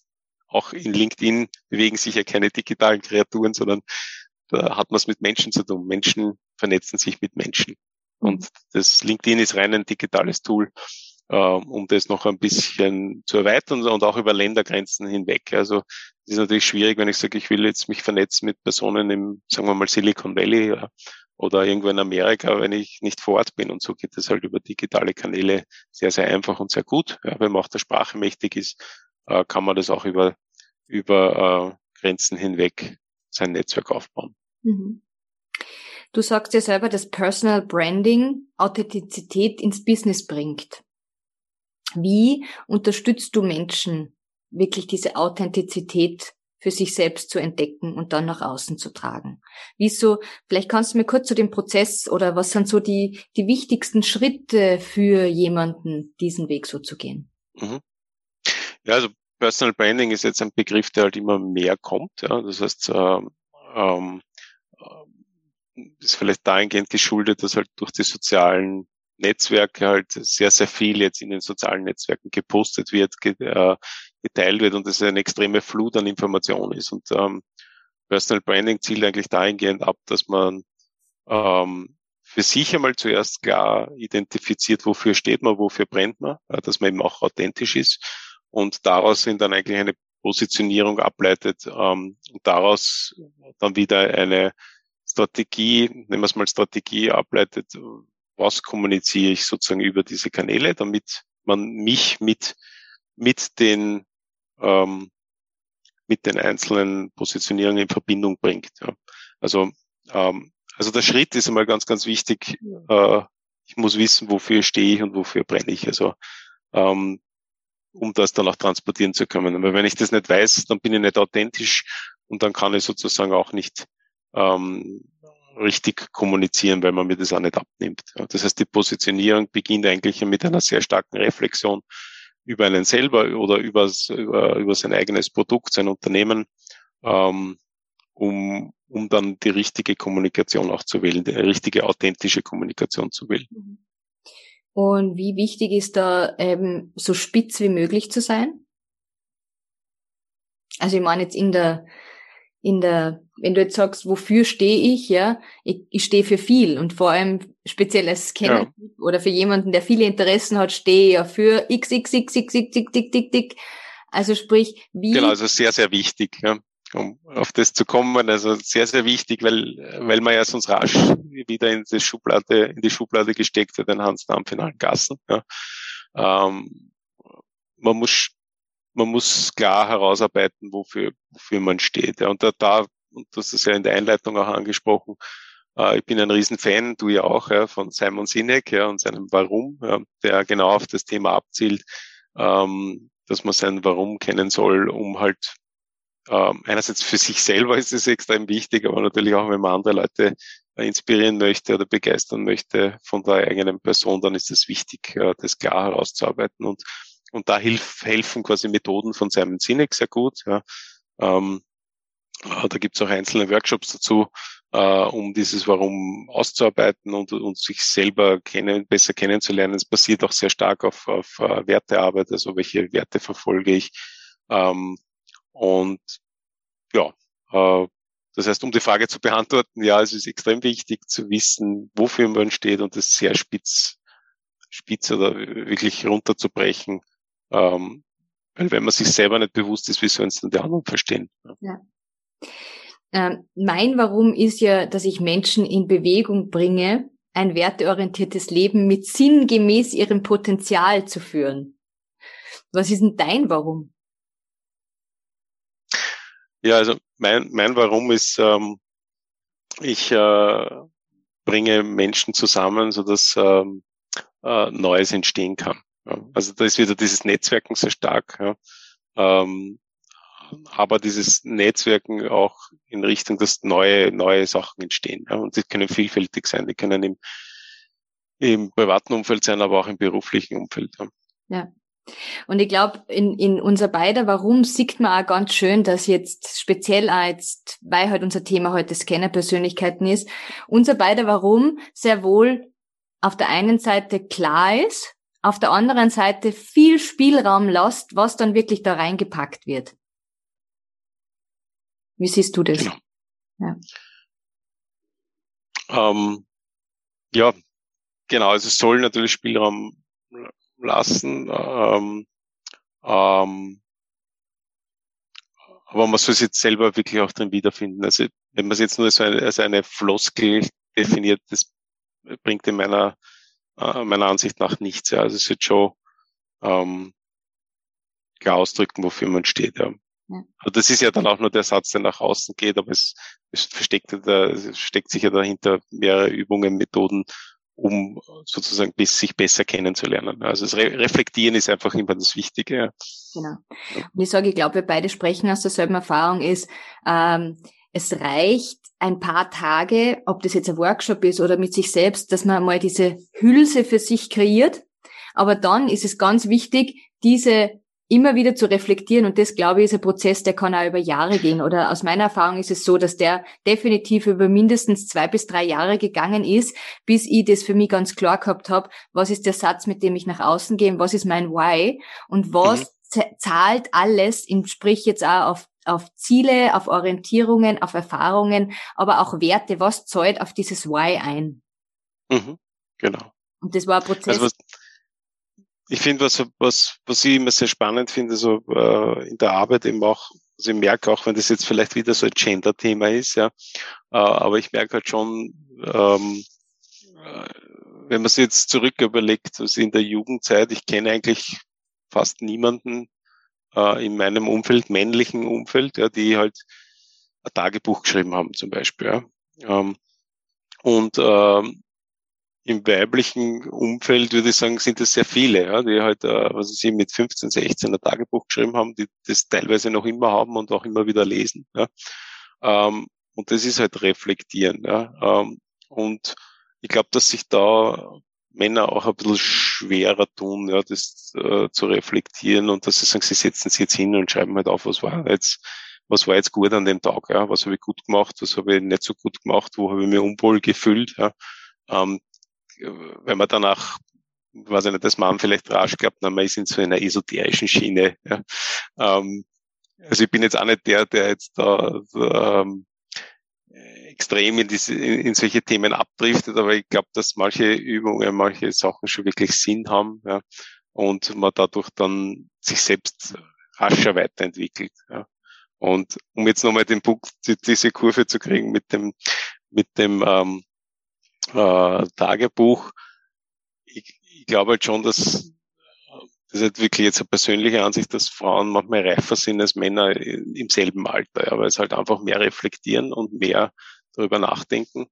[SPEAKER 2] auch in LinkedIn bewegen sich ja keine digitalen Kreaturen, sondern da hat man es mit Menschen zu tun. Menschen vernetzen sich mit Menschen. Und mhm. das LinkedIn ist rein ein digitales Tool, äh, um das noch ein bisschen zu erweitern und auch über Ländergrenzen hinweg. Also es ist natürlich schwierig, wenn ich sage, ich will jetzt mich vernetzen mit Personen im, sagen wir mal, Silicon Valley ja, oder irgendwo in Amerika, wenn ich nicht vor Ort bin. Und so geht es halt über digitale Kanäle sehr, sehr einfach und sehr gut. Ja, wenn man auch der Sprache mächtig ist, äh, kann man das auch über, über äh, Grenzen hinweg sein Netzwerk aufbauen. Mhm.
[SPEAKER 1] Du sagst ja selber, dass Personal Branding Authentizität ins Business bringt. Wie unterstützt du Menschen, wirklich diese Authentizität für sich selbst zu entdecken und dann nach außen zu tragen. Wieso, vielleicht kannst du mir kurz zu dem Prozess oder was sind so die, die wichtigsten Schritte für jemanden, diesen Weg so zu gehen? Mhm.
[SPEAKER 2] Ja, also Personal Branding ist jetzt ein Begriff, der halt immer mehr kommt. Ja. Das heißt, ähm, ähm, ist vielleicht dahingehend geschuldet, dass halt durch die sozialen Netzwerke halt sehr, sehr viel jetzt in den sozialen Netzwerken gepostet wird, äh, geteilt wird und es eine extreme Flut an Informationen ist. Und ähm, Personal Branding zielt eigentlich dahingehend ab, dass man ähm, für sich einmal zuerst klar identifiziert, wofür steht man, wofür brennt man, dass man eben auch authentisch ist und daraus sind dann eigentlich eine Positionierung ableitet ähm, und daraus dann wieder eine Strategie, nehmen wir es mal Strategie ableitet, was kommuniziere ich sozusagen über diese Kanäle, damit man mich mit, mit den, ähm, mit den einzelnen Positionierungen in Verbindung bringt. Ja. Also, ähm, also der Schritt ist einmal ganz, ganz wichtig. Äh, ich muss wissen, wofür stehe ich und wofür brenne ich. Also ähm, um das dann auch transportieren zu können. Aber wenn ich das nicht weiß, dann bin ich nicht authentisch und dann kann ich sozusagen auch nicht ähm, richtig kommunizieren, weil man mir das auch nicht abnimmt. Das heißt, die Positionierung beginnt eigentlich mit einer sehr starken Reflexion über einen selber oder über, über, über sein eigenes Produkt, sein Unternehmen, ähm, um, um dann die richtige Kommunikation auch zu wählen, die richtige authentische Kommunikation zu wählen. Mhm.
[SPEAKER 1] Und wie wichtig ist da eben so spitz wie möglich zu sein? Also ich meine jetzt in der in der, wenn du jetzt sagst, wofür stehe ich, ja, ich, ich stehe für viel und vor allem speziell als Scanner ja. oder für jemanden, der viele Interessen hat, stehe ja für xxxxxxxxx. Also sprich, wie.
[SPEAKER 2] Genau, also sehr, sehr wichtig, ja, um auf das zu kommen. Also sehr, sehr wichtig, weil, weil man ja sonst rasch wieder in die Schublade, in die Schublade gesteckt wird, den Hans am finalen Gassen. Ja. ähm, man muss man muss klar herausarbeiten, wofür, wofür man steht. Ja, und da, da, und das ist ja in der Einleitung auch angesprochen, äh, ich bin ein Riesenfan, du ja auch, ja, von Simon Sinek ja, und seinem Warum, ja, der genau auf das Thema abzielt, ähm, dass man sein Warum kennen soll, um halt ähm, einerseits für sich selber ist es extrem wichtig, aber natürlich auch, wenn man andere Leute inspirieren möchte oder begeistern möchte von der eigenen Person, dann ist es wichtig, äh, das klar herauszuarbeiten. Und, und da hilf, helfen quasi Methoden von Simon Sinek sehr gut. Ja. Ähm, äh, da gibt es auch einzelne Workshops dazu, äh, um dieses Warum auszuarbeiten und, und sich selber kennen, besser kennenzulernen. Es basiert auch sehr stark auf, auf uh, Wertearbeit, also welche Werte verfolge ich. Ähm, und ja, äh, das heißt, um die Frage zu beantworten, ja, es ist extrem wichtig zu wissen, wofür man steht und das sehr spitz, spitz oder wirklich runterzubrechen. Ähm, weil wenn man sich selber nicht bewusst ist, wie sollen es dann die anderen verstehen? Ja.
[SPEAKER 1] Ähm, mein Warum ist ja, dass ich Menschen in Bewegung bringe, ein werteorientiertes Leben mit sinngemäß ihrem Potenzial zu führen. Was ist denn dein Warum?
[SPEAKER 2] Ja, also mein, mein Warum ist, ähm, ich äh, bringe Menschen zusammen, so dass ähm, äh, Neues entstehen kann. Ja. Also da ist wieder dieses Netzwerken sehr stark. Ja. Ähm, aber dieses Netzwerken auch in Richtung, dass neue, neue Sachen entstehen. Ja. Und die können vielfältig sein. Die können im, im privaten Umfeld sein, aber auch im beruflichen Umfeld.
[SPEAKER 1] Ja. ja. Und ich glaube, in, in unser beider Warum sieht man auch ganz schön, dass jetzt speziell auch jetzt, weil halt unser Thema heute Scanner-Persönlichkeiten ist, unser beider Warum sehr wohl auf der einen Seite klar ist, auf der anderen Seite viel Spielraum lässt, was dann wirklich da reingepackt wird. Wie siehst du das?
[SPEAKER 2] Genau. Ja. Ähm, ja, genau. Also es soll natürlich Spielraum lassen. Ähm, ähm, aber man soll es jetzt selber wirklich auch drin wiederfinden. Also wenn man es jetzt nur so eine, als eine Floskel definiert, das bringt in meiner, äh, meiner Ansicht nach nichts. Ja. Also es wird schon ähm, klar ausdrücken, wofür man steht. Ja. Ja. Also das ist ja dann auch nur der Satz, der nach außen geht, aber es, es versteckt, da, es steckt sich ja dahinter mehrere Übungen, Methoden, um sozusagen bis, sich besser kennenzulernen. Also das Re Reflektieren ist einfach immer das Wichtige.
[SPEAKER 1] Genau. Und ich sage, ich glaube, wir beide sprechen aus derselben Erfahrung, ist, ähm, es reicht ein paar Tage, ob das jetzt ein Workshop ist oder mit sich selbst, dass man mal diese Hülse für sich kreiert. Aber dann ist es ganz wichtig, diese immer wieder zu reflektieren und das, glaube ich, ist ein Prozess, der kann auch über Jahre gehen. Oder aus meiner Erfahrung ist es so, dass der definitiv über mindestens zwei bis drei Jahre gegangen ist, bis ich das für mich ganz klar gehabt habe, was ist der Satz, mit dem ich nach außen gehe, was ist mein Why und was mhm. zahlt alles, sprich jetzt auch auf auf Ziele, auf Orientierungen, auf Erfahrungen, aber auch Werte, was zahlt auf dieses Why ein.
[SPEAKER 2] Mhm, genau.
[SPEAKER 1] Und das war ein Prozess. Also was,
[SPEAKER 2] ich finde, was, was, was ich immer sehr spannend finde, so äh, in der Arbeit eben auch, also ich merke auch, wenn das jetzt vielleicht wieder so ein Gender-Thema ist, ja, äh, aber ich merke halt schon, ähm, äh, wenn man sich jetzt zurück überlegt, also in der Jugendzeit, ich kenne eigentlich fast niemanden äh, in meinem Umfeld, männlichen Umfeld, ja, die halt ein Tagebuch geschrieben haben zum Beispiel. Ja. Ähm, und ähm, im weiblichen Umfeld würde ich sagen, sind es sehr viele, ja, die halt, äh, was sie mit 15, 16 ein Tagebuch geschrieben haben, die das teilweise noch immer haben und auch immer wieder lesen. Ja. Ähm, und das ist halt reflektieren. Ja. Ähm, und ich glaube, dass sich da Männer auch ein bisschen schwerer tun, ja, das äh, zu reflektieren und dass sie sagen, sie setzen sich jetzt hin und schreiben halt auf, was war jetzt, was war jetzt gut an dem Tag, ja, was habe ich gut gemacht, was habe ich nicht so gut gemacht, wo habe ich mir unwohl gefühlt, ja. Ähm, wenn man danach, weiß ich nicht, das man vielleicht rasch glaubt, na, man ist in so einer esoterischen Schiene. Ja. Ähm, also ich bin jetzt auch nicht der, der jetzt da, da ähm, extrem in, diese, in solche Themen abdriftet, aber ich glaube, dass manche Übungen, manche Sachen schon wirklich Sinn haben ja, und man dadurch dann sich selbst rascher weiterentwickelt. Ja. Und um jetzt nochmal den Punkt, diese Kurve zu kriegen mit dem, mit dem ähm, äh, Tagebuch. Ich, ich glaube halt schon, dass das ist halt wirklich jetzt eine persönliche Ansicht, dass Frauen manchmal reifer sind als Männer im selben Alter, ja, weil es halt einfach mehr reflektieren und mehr darüber nachdenken.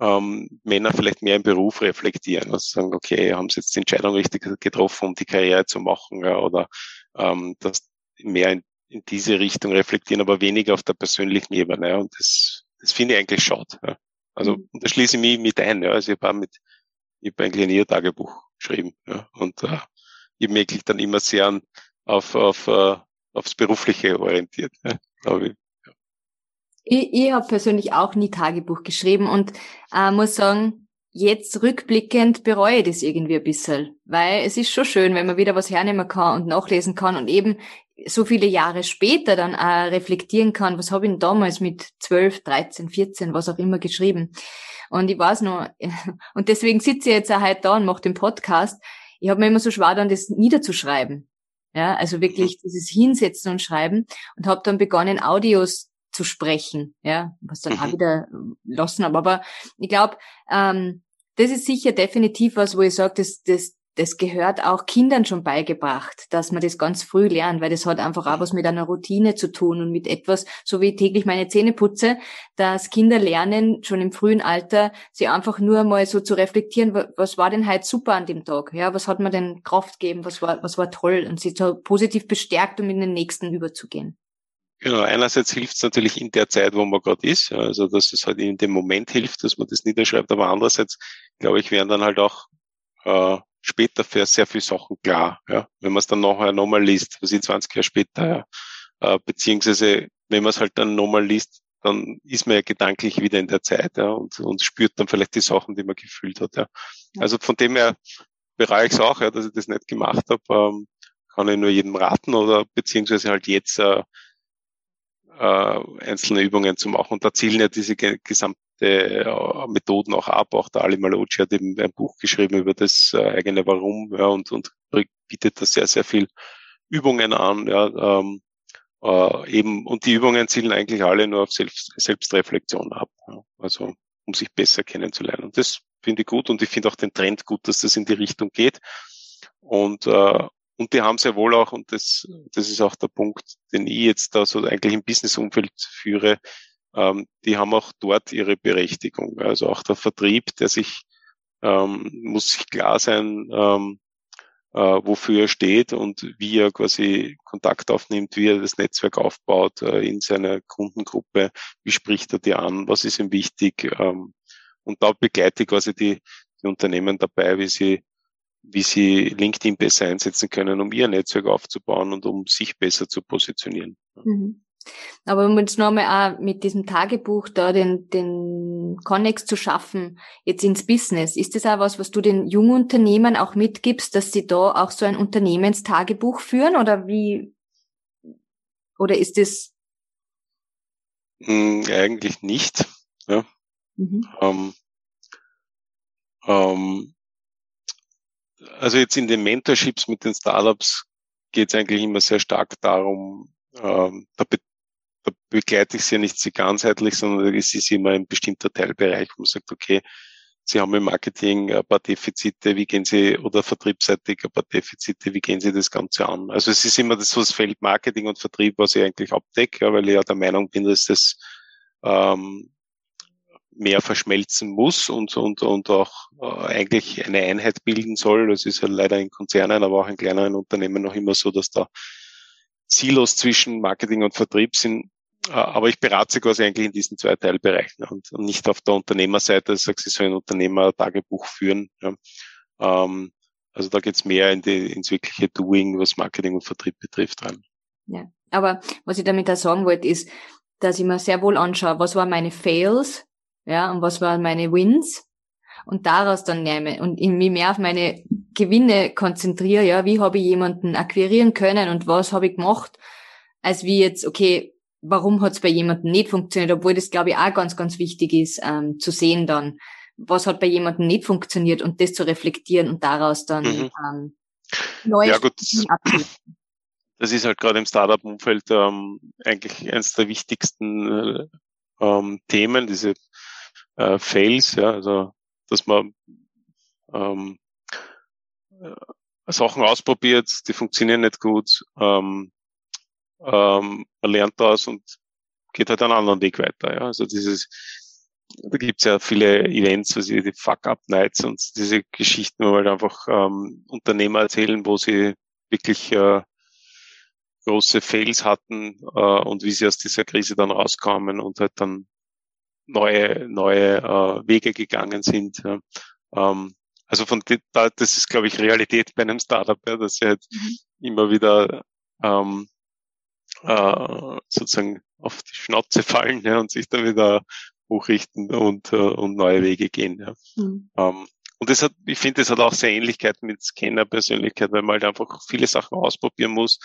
[SPEAKER 2] Ähm, Männer vielleicht mehr im Beruf reflektieren, also sagen, okay, haben sie jetzt die Entscheidung richtig getroffen, um die Karriere zu machen, ja, oder ähm, das mehr in, in, diese Richtung reflektieren, aber weniger auf der persönlichen Ebene. Ja, und das, das finde ich eigentlich schade. Ja. Also mhm. da schließe ich mich mit ein. Ja. Also ich habe mit, ich habe eigentlich ein Ihr-Tagebuch geschrieben. Ja. Und äh, ich habe mich dann immer sehr auf, auf, uh, aufs Berufliche orientiert. Ja. Ich,
[SPEAKER 1] ich, ich habe persönlich auch nie Tagebuch geschrieben und äh, muss sagen, jetzt rückblickend bereue ich das irgendwie ein bisschen, weil es ist schon schön, wenn man wieder was hernehmen kann und nachlesen kann und eben so viele Jahre später dann auch reflektieren kann, was habe ich denn damals mit 12, 13, 14, was auch immer geschrieben. Und ich weiß noch, und deswegen sitze ich jetzt auch heute da und mache den Podcast, ich habe mir immer so schwer dann das niederzuschreiben. Ja, also wirklich mhm. dieses Hinsetzen und Schreiben und habe dann begonnen, Audios zu sprechen, ja, was dann auch mhm. wieder lassen habe. Aber ich glaube, ähm, das ist sicher definitiv was, wo ich sage, das, das, das gehört auch Kindern schon beigebracht, dass man das ganz früh lernt, weil das hat einfach auch was mit einer Routine zu tun und mit etwas, so wie ich täglich meine Zähne putze, dass Kinder lernen, schon im frühen Alter, sie einfach nur mal so zu reflektieren, was war denn heute super an dem Tag? Ja, was hat mir denn Kraft gegeben? Was war, was war toll? Und sie so positiv bestärkt, um in den nächsten überzugehen.
[SPEAKER 2] Genau, einerseits hilft es natürlich in der Zeit, wo man gerade ist, also dass es halt in dem Moment hilft, dass man das niederschreibt, aber andererseits, glaube ich, werden dann halt auch äh, später für sehr viele Sachen klar, ja. Wenn man es dann nachher nochmal liest, was ich 20 Jahre später, ja. Äh, beziehungsweise wenn man es halt dann nochmal liest, dann ist man ja gedanklich wieder in der Zeit, ja, und, und spürt dann vielleicht die Sachen, die man gefühlt hat, ja. Also von dem her bereue ich es auch, ja, dass ich das nicht gemacht habe, ähm, kann ich nur jedem raten oder beziehungsweise halt jetzt äh, äh, einzelne Übungen zu machen. Und da zielen ja diese gesamte äh, Methoden auch ab. Auch der Ali Malocci hat eben ein Buch geschrieben über das äh, eigene Warum ja, und, und bietet da sehr, sehr viel Übungen an. Ja, ähm, äh, eben, und die Übungen zielen eigentlich alle nur auf Selbst, Selbstreflexion ab. Ja, also um sich besser kennenzulernen. Und das finde ich gut und ich finde auch den Trend gut, dass das in die Richtung geht. Und, äh, und die haben sehr wohl auch, und das, das ist auch der Punkt, den ich jetzt da so eigentlich im Businessumfeld führe, ähm, die haben auch dort ihre Berechtigung. Also auch der Vertrieb, der sich, ähm, muss sich klar sein, ähm, äh, wofür er steht und wie er quasi Kontakt aufnimmt, wie er das Netzwerk aufbaut äh, in seiner Kundengruppe, wie spricht er die an, was ist ihm wichtig. Ähm, und da begleite ich quasi die, die Unternehmen dabei, wie sie wie sie LinkedIn besser einsetzen können, um ihr Netzwerk aufzubauen und um sich besser zu positionieren. Mhm.
[SPEAKER 1] Aber um jetzt nochmal auch mit diesem Tagebuch da den, den Connex zu schaffen, jetzt ins Business, ist das auch was, was du den jungen Unternehmen auch mitgibst, dass sie da auch so ein Unternehmenstagebuch führen oder wie, oder ist das?
[SPEAKER 2] Hm, eigentlich nicht, ja. Mhm. Ähm, ähm, also jetzt in den Mentorships mit den Startups geht es eigentlich immer sehr stark darum, ähm, be da begleite ich sie ja nicht ganzheitlich, sondern es ist immer ein bestimmter Teilbereich, wo man sagt, okay, Sie haben im Marketing ein paar Defizite, wie gehen Sie, oder vertriebsseitig ein paar Defizite, wie gehen Sie das Ganze an? Also es ist immer das, das Feld Marketing und Vertrieb, was ich eigentlich abdecke, weil ich ja der Meinung bin, dass das ähm, mehr verschmelzen muss und, und, und auch äh, eigentlich eine Einheit bilden soll. Das ist ja leider in Konzernen, aber auch in kleineren Unternehmen noch immer so, dass da Silos zwischen Marketing und Vertrieb sind. Äh, aber ich berate sie quasi eigentlich in diesen zwei Teilbereichen und, nicht auf der Unternehmerseite, ich sage, sie sollen Unternehmer-Tagebuch führen. Ja. Ähm, also da geht's mehr in die, ins wirkliche Doing, was Marketing und Vertrieb betrifft, rein.
[SPEAKER 1] Ja, aber was ich damit auch sagen wollte, ist, dass ich mir sehr wohl anschaue, was waren meine Fails, ja, und was waren meine Wins und daraus dann nehme und mich mehr auf meine Gewinne konzentriere, ja, wie habe ich jemanden akquirieren können und was habe ich gemacht, als wie jetzt, okay, warum hat es bei jemandem nicht funktioniert, obwohl das, glaube ich, auch ganz, ganz wichtig ist, ähm, zu sehen dann, was hat bei jemandem nicht funktioniert und das zu reflektieren und daraus dann mhm. ähm,
[SPEAKER 2] neue ja, gut. Das ist halt gerade im Startup-Umfeld ähm, eigentlich eines der wichtigsten äh, ähm, Themen, diese äh, Fails, ja, also dass man ähm, Sachen ausprobiert, die funktionieren nicht gut. Ähm, ähm, man lernt daraus und geht halt einen anderen Weg weiter. Ja. Also dieses, da gibt's ja viele Events, also die Fuck-Up-Nights und diese Geschichten, wo halt einfach ähm, Unternehmer erzählen, wo sie wirklich äh, große Fails hatten äh, und wie sie aus dieser Krise dann rauskamen und halt dann neue, neue äh, Wege gegangen sind. Ja. Ähm, also von da, das ist, glaube ich, Realität bei einem Startup, ja, dass sie halt mhm. immer wieder ähm, äh, sozusagen auf die Schnauze fallen ja, und sich dann wieder hochrichten und, äh, und neue Wege gehen. Ja. Mhm. Ähm, und das hat, ich finde, das hat auch sehr Ähnlichkeit mit Scanner-Persönlichkeit, weil man halt einfach viele Sachen ausprobieren muss,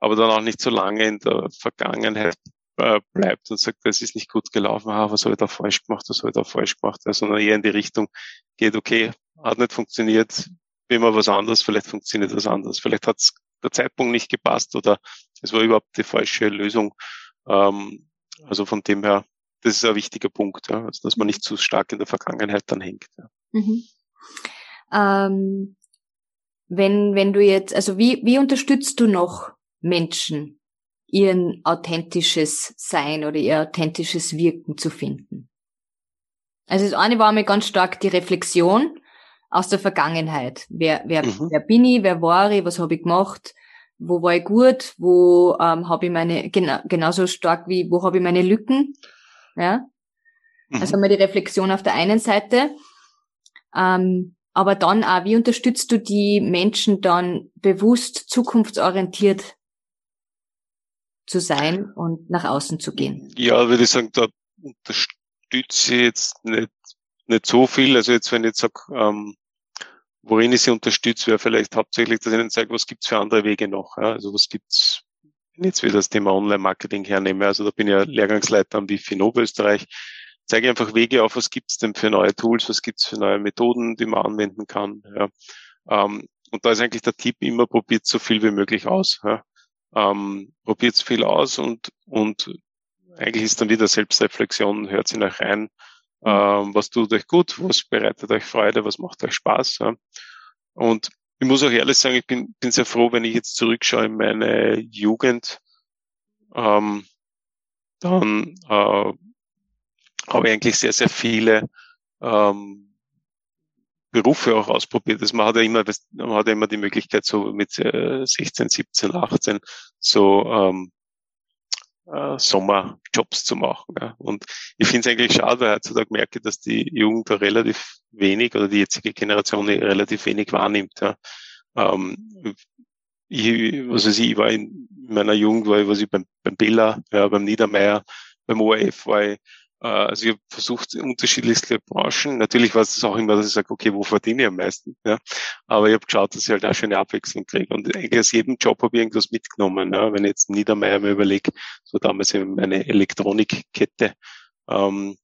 [SPEAKER 2] aber dann auch nicht so lange in der Vergangenheit äh, bleibt und sagt, das ist nicht gut gelaufen, ah, was habe ich da falsch gemacht, was habe ich da falsch gemacht, ja, sondern eher in die Richtung geht, okay, hat nicht funktioniert, will mal was anderes, vielleicht funktioniert was anderes, vielleicht hat der Zeitpunkt nicht gepasst oder es war überhaupt die falsche Lösung. Ähm, also von dem her, das ist ein wichtiger Punkt, ja, also dass man nicht zu stark in der Vergangenheit dann hängt. Ja. Mhm.
[SPEAKER 1] Ähm, wenn, wenn du jetzt, also wie, wie unterstützt du noch Menschen, ihren authentisches Sein oder ihr authentisches Wirken zu finden? Also das eine war mir ganz stark die Reflexion aus der Vergangenheit. Wer, wer, mhm. wer bin ich, wer war ich, was habe ich gemacht, wo war ich gut, wo ähm, habe ich meine, genau, genauso stark wie, wo habe ich meine Lücken. Ja. Mhm. Also mal die Reflexion auf der einen Seite. Ähm, aber dann auch, wie unterstützt du die Menschen dann bewusst zukunftsorientiert zu sein und nach außen zu gehen?
[SPEAKER 2] Ja, würde ich sagen, da unterstütze ich jetzt nicht, nicht so viel. Also jetzt, wenn ich jetzt sage, ähm, worin ich sie unterstütze, wäre vielleicht hauptsächlich, dass ich ihnen zeige, was gibt's für andere Wege noch. Ja? Also was gibt's, wenn ich jetzt wieder das Thema Online-Marketing hernehme, also da bin ich ja Lehrgangsleiter am WIFI in Oberösterreich, zeige einfach Wege auf, was gibt's denn für neue Tools, was gibt's für neue Methoden, die man anwenden kann. Ja. Ähm, und da ist eigentlich der Tipp immer, probiert so viel wie möglich aus. Ja. Ähm, probiert viel aus und, und eigentlich ist dann wieder Selbstreflexion, hört sie nach rein, was tut euch gut, was bereitet euch Freude, was macht euch Spaß. Und ich muss auch ehrlich sagen, ich bin, bin sehr froh, wenn ich jetzt zurückschaue in meine Jugend, ähm, dann äh, habe ich eigentlich sehr, sehr viele ähm, Berufe auch ausprobiert. Also man hat ja immer, man hat ja immer die Möglichkeit, so mit 16, 17, 18 so ähm, äh, Sommerjobs zu machen. Ja. Und ich finde es eigentlich schade, weil heutzutage merke, dass die Jugend da relativ wenig oder die jetzige Generation relativ wenig wahrnimmt. Ja. Ähm, ich, was weiß ich, ich war in meiner Jugend, war ich, was ich beim, beim Bella, ja, beim Niedermeyer, beim ORF war ich also ich habe versucht, unterschiedlichste Branchen. Natürlich war es auch immer, dass ich sage, okay, wo verdiene ich am meisten? Ja? Aber ich habe geschaut, dass ich halt auch schon eine Abwechslung kriege. Und eigentlich aus jedem Job habe ich irgendwas mitgenommen. Ja? Wenn ich jetzt Niedermeyer mir überlege, so damals eben eine Elektronikkette, ähm,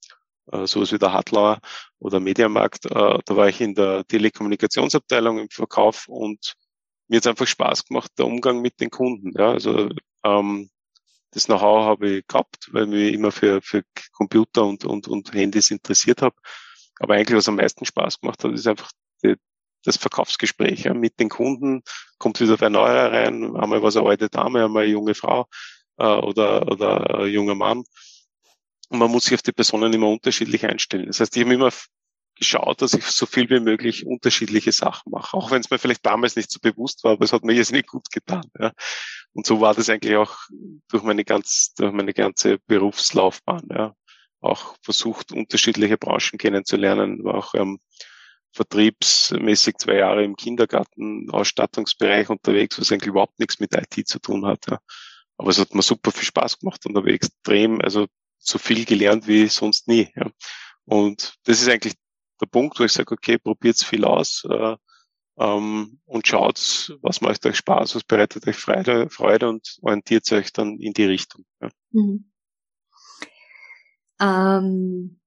[SPEAKER 2] äh, sowas wie der Hartlauer oder Mediamarkt, äh, da war ich in der Telekommunikationsabteilung im Verkauf und mir hat einfach Spaß gemacht, der Umgang mit den Kunden. Ja? Also ähm, das Know-how habe ich gehabt, weil mich immer für, für Computer und, und, und Handys interessiert habe. Aber eigentlich, was am meisten Spaß gemacht hat, ist einfach die, das Verkaufsgespräch ja, mit den Kunden. Kommt wieder wer Neuer rein, einmal was eine alte Dame, einmal eine junge Frau äh, oder, oder ein junger Mann. Und man muss sich auf die Personen immer unterschiedlich einstellen. Das heißt, ich habe immer geschaut, dass ich so viel wie möglich unterschiedliche Sachen mache. Auch wenn es mir vielleicht damals nicht so bewusst war, aber es hat mir jetzt nicht gut getan. Ja. Und so war das eigentlich auch durch meine ganz, durch meine ganze Berufslaufbahn. Ja. Auch versucht, unterschiedliche Branchen kennenzulernen, war auch ähm, vertriebsmäßig zwei Jahre im Kindergarten, Ausstattungsbereich unterwegs, was eigentlich überhaupt nichts mit IT zu tun hat. Ja. Aber es hat mir super viel Spaß gemacht und habe extrem, also so viel gelernt wie sonst nie. Ja. Und das ist eigentlich der Punkt, wo ich sage, okay, probiert viel aus äh, ähm, und schaut, was macht euch Spaß, was bereitet euch Freude, Freude und orientiert euch dann in die Richtung. Ja. Mhm.
[SPEAKER 1] Ähm,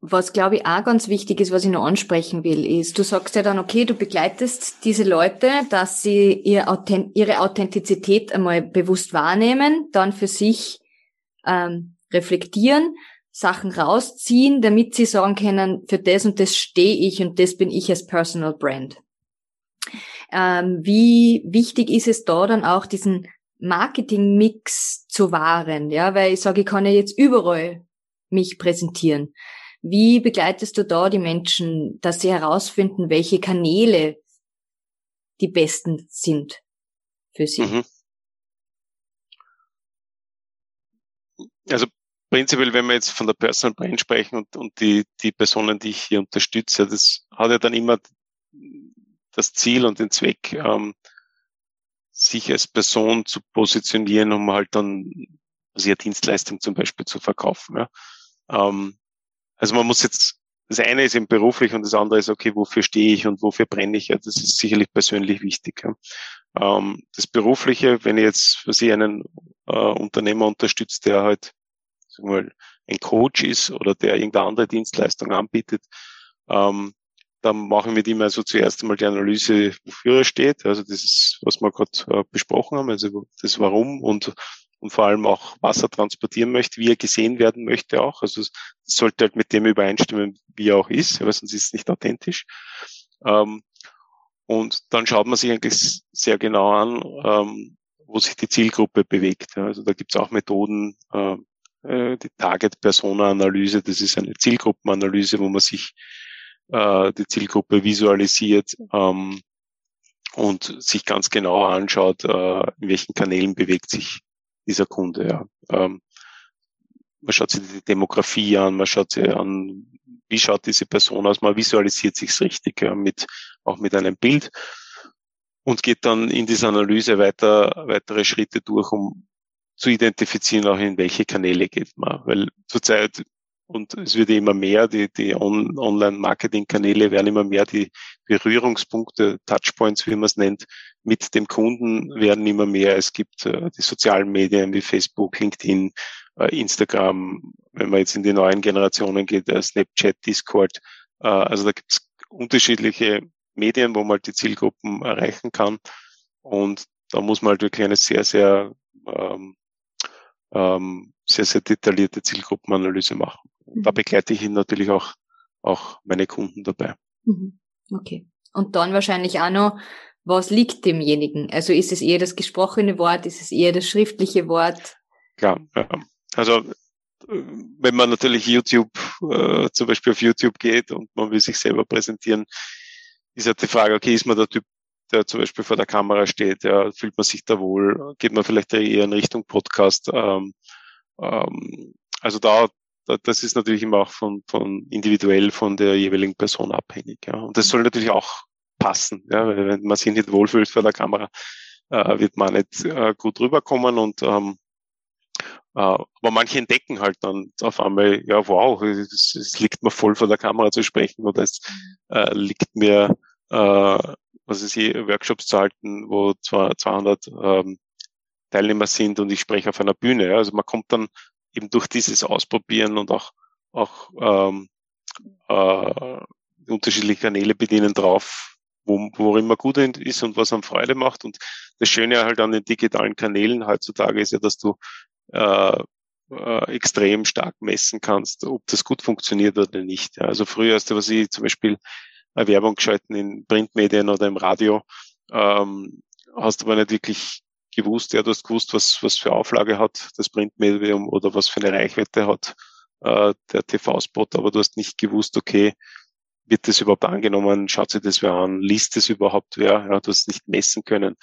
[SPEAKER 1] was glaube ich auch ganz wichtig ist, was ich noch ansprechen will, ist, du sagst ja dann, okay, du begleitest diese Leute, dass sie ihr Authent ihre Authentizität einmal bewusst wahrnehmen, dann für sich ähm, reflektieren Sachen rausziehen, damit sie sagen können, für das und das stehe ich und das bin ich als Personal Brand. Ähm, wie wichtig ist es da dann auch, diesen Marketing-Mix zu wahren? Ja, weil ich sage, ich kann ja jetzt überall mich präsentieren. Wie begleitest du da die Menschen, dass sie herausfinden, welche Kanäle die besten sind für sie? Mhm.
[SPEAKER 2] Also prinzipiell, wenn wir jetzt von der Personal Brand sprechen und, und die, die Personen, die ich hier unterstütze, das hat ja dann immer das Ziel und den Zweck, ähm, sich als Person zu positionieren, um halt dann also ihre Dienstleistung zum Beispiel zu verkaufen. Ja. Ähm, also man muss jetzt, das eine ist eben beruflich und das andere ist, okay, wofür stehe ich und wofür brenne ich? Ja, das ist sicherlich persönlich wichtig. Ja. Ähm, das Berufliche, wenn ich jetzt für Sie einen äh, Unternehmer unterstützt, der halt mal, ein Coach ist oder der irgendeine andere Dienstleistung anbietet, ähm, dann machen wir mit ihm also zuerst einmal die Analyse, wofür er steht. Also das ist, was wir gerade äh, besprochen haben, also das Warum und, und vor allem auch, was er transportieren möchte, wie er gesehen werden möchte auch. Also es sollte halt mit dem übereinstimmen, wie er auch ist, weil sonst ist es nicht authentisch. Ähm, und dann schaut man sich eigentlich sehr genau an, ähm, wo sich die Zielgruppe bewegt. Also da gibt es auch Methoden, äh, die Target-Persona-Analyse, das ist eine Zielgruppenanalyse, wo man sich äh, die Zielgruppe visualisiert ähm, und sich ganz genau anschaut, äh, in welchen Kanälen bewegt sich dieser Kunde. Ja. Ähm, man schaut sich die Demografie an, man schaut sich an, wie schaut diese Person aus, man visualisiert sich's richtig, ja, mit, auch mit einem Bild und geht dann in dieser Analyse weiter, weitere Schritte durch, um zu identifizieren, auch in welche Kanäle geht man. Weil zurzeit und es wird immer mehr, die, die On Online-Marketing-Kanäle werden immer mehr, die Berührungspunkte, Touchpoints, wie man es nennt, mit dem Kunden werden immer mehr. Es gibt äh, die sozialen Medien wie Facebook, LinkedIn, äh, Instagram, wenn man jetzt in die neuen Generationen geht, äh, Snapchat, Discord. Äh, also da gibt es unterschiedliche Medien, wo man die Zielgruppen erreichen kann. Und da muss man halt wirklich eine sehr, sehr ähm, ähm, sehr, sehr detaillierte Zielgruppenanalyse machen. Mhm. Da begleite ich ihn natürlich auch, auch meine Kunden dabei.
[SPEAKER 1] Mhm. Okay. Und dann wahrscheinlich auch noch, was liegt demjenigen? Also ist es eher das gesprochene Wort, ist es eher das schriftliche Wort?
[SPEAKER 2] Klar, ja. Also wenn man natürlich YouTube, äh, zum Beispiel auf YouTube geht und man will sich selber präsentieren, ist halt die Frage, okay, ist man der Typ, der zum Beispiel vor der Kamera steht, ja, fühlt man sich da wohl, geht man vielleicht eher in Richtung Podcast. Ähm, ähm, also da, da, das ist natürlich immer auch von, von individuell von der jeweiligen Person abhängig. Ja. Und das soll natürlich auch passen, ja, weil wenn man sich nicht wohlfühlt vor der Kamera, äh, wird man nicht äh, gut rüberkommen und ähm, äh, aber manche entdecken halt dann auf einmal, ja wow, es, es liegt mir voll vor der Kamera zu sprechen oder es äh, liegt mir äh, was ist hier, Workshops zu halten, wo zwar 200 ähm, Teilnehmer sind und ich spreche auf einer Bühne. Ja. Also man kommt dann eben durch dieses Ausprobieren und auch, auch ähm, äh, unterschiedliche Kanäle bedienen drauf, wo, wo immer gut ist und was einem Freude macht. Und das Schöne halt an den digitalen Kanälen heutzutage ist ja, dass du äh, äh, extrem stark messen kannst, ob das gut funktioniert oder nicht. Ja. Also früher hast du, was ich zum Beispiel Werbung geschalten in Printmedien oder im Radio. Ähm, hast aber nicht wirklich gewusst, ja, du hast gewusst, was, was für Auflage hat das Printmedium oder was für eine Reichweite hat äh, der TV-Spot, aber du hast nicht gewusst, okay, wird das überhaupt angenommen, schaut sich das wer an, liest es überhaupt wer, ja, du hast nicht messen können.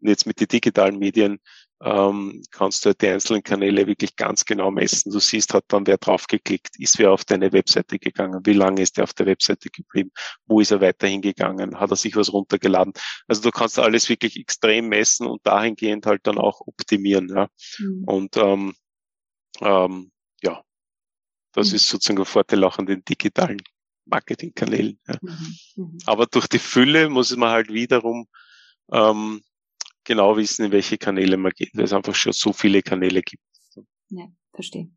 [SPEAKER 2] Und jetzt mit den digitalen Medien ähm, kannst du halt die einzelnen Kanäle wirklich ganz genau messen. Du siehst halt dann, wer draufgeklickt, ist wer auf deine Webseite gegangen, wie lange ist er auf der Webseite geblieben, wo ist er weiterhin gegangen, hat er sich was runtergeladen. Also du kannst alles wirklich extrem messen und dahingehend halt dann auch optimieren. Ja. Mhm. Und ähm, ähm, ja, das mhm. ist sozusagen ein Vorteil auch an den digitalen Marketingkanälen. Ja. Mhm. mhm. Aber durch die Fülle muss man halt wiederum ähm, genau wissen, in welche Kanäle man geht, weil es einfach schon so viele Kanäle gibt.
[SPEAKER 1] Ja, verstehe.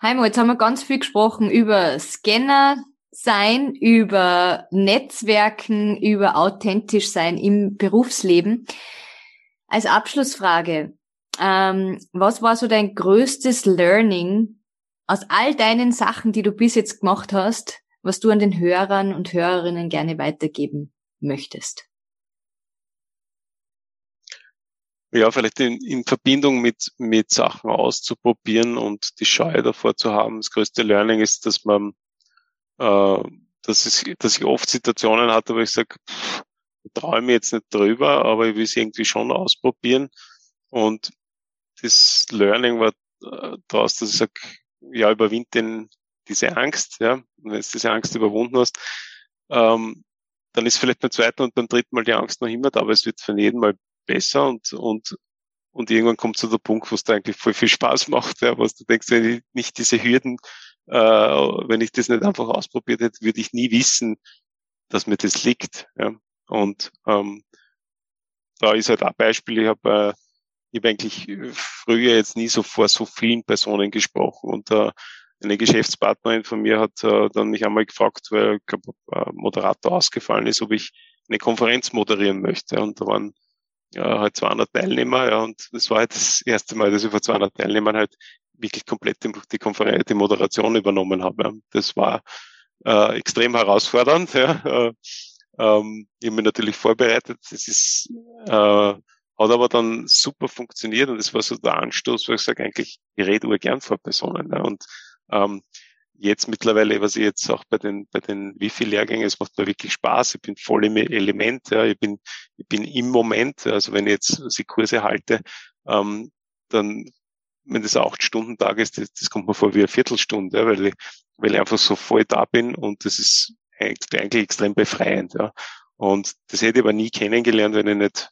[SPEAKER 1] Heimo, jetzt haben wir ganz viel gesprochen über Scanner sein, über Netzwerken, über authentisch sein im Berufsleben. Als Abschlussfrage, ähm, was war so dein größtes Learning aus all deinen Sachen, die du bis jetzt gemacht hast, was du an den Hörern und Hörerinnen gerne weitergeben möchtest?
[SPEAKER 2] Ja, vielleicht in, in Verbindung mit, mit Sachen auszuprobieren und die Scheu davor zu haben. Das größte Learning ist, dass man, äh, dass, es, dass ich oft Situationen hatte, wo ich sage, traue mir jetzt nicht drüber, aber ich will es irgendwie schon ausprobieren. Und das Learning war äh, daraus, dass ich sage, ja, überwind den, diese Angst, ja. Und wenn du diese Angst überwunden hast, ähm, dann ist vielleicht beim zweiten und beim dritten Mal die Angst noch immer da, aber es wird von jedem Mal besser und, und, und irgendwann kommt zu der Punkt, wo es da eigentlich voll viel Spaß macht, ja, was du denkst, wenn ich nicht diese Hürden, äh, wenn ich das nicht einfach ausprobiert hätte, würde ich nie wissen, dass mir das liegt. Ja. Und ähm, da ist halt ein Beispiel, ich habe äh, ich habe eigentlich früher jetzt nie so vor so vielen Personen gesprochen und äh, eine Geschäftspartnerin von mir hat äh, dann mich einmal gefragt, weil ich glaub, ein Moderator ausgefallen ist, ob ich eine Konferenz moderieren möchte. Und da waren ja, halt 200 Teilnehmer, ja, und das war halt das erste Mal, dass ich vor 200 Teilnehmern halt wirklich komplett die, Konferenz, die Moderation übernommen habe. Das war äh, extrem herausfordernd. Ja. Äh, ähm, ich habe mich natürlich vorbereitet. Das ist, äh, hat aber dann super funktioniert und das war so der Anstoß, wo ich sage, eigentlich, ich rede gern vor Personen. Ja. Und ähm, jetzt mittlerweile, was ich jetzt auch bei den, bei den Wifi-Lehrgängen, es macht mir wirklich Spaß. Ich bin voll im Element. Ja. Ich bin, ich bin im Moment. Also wenn ich jetzt die Kurse halte, ähm, dann, wenn das acht Stunden Tag ist, das, das kommt mir vor wie eine Viertelstunde, ja, weil ich, weil ich einfach so voll da bin und das ist eigentlich extrem befreiend. Ja. Und das hätte ich aber nie kennengelernt, wenn ich nicht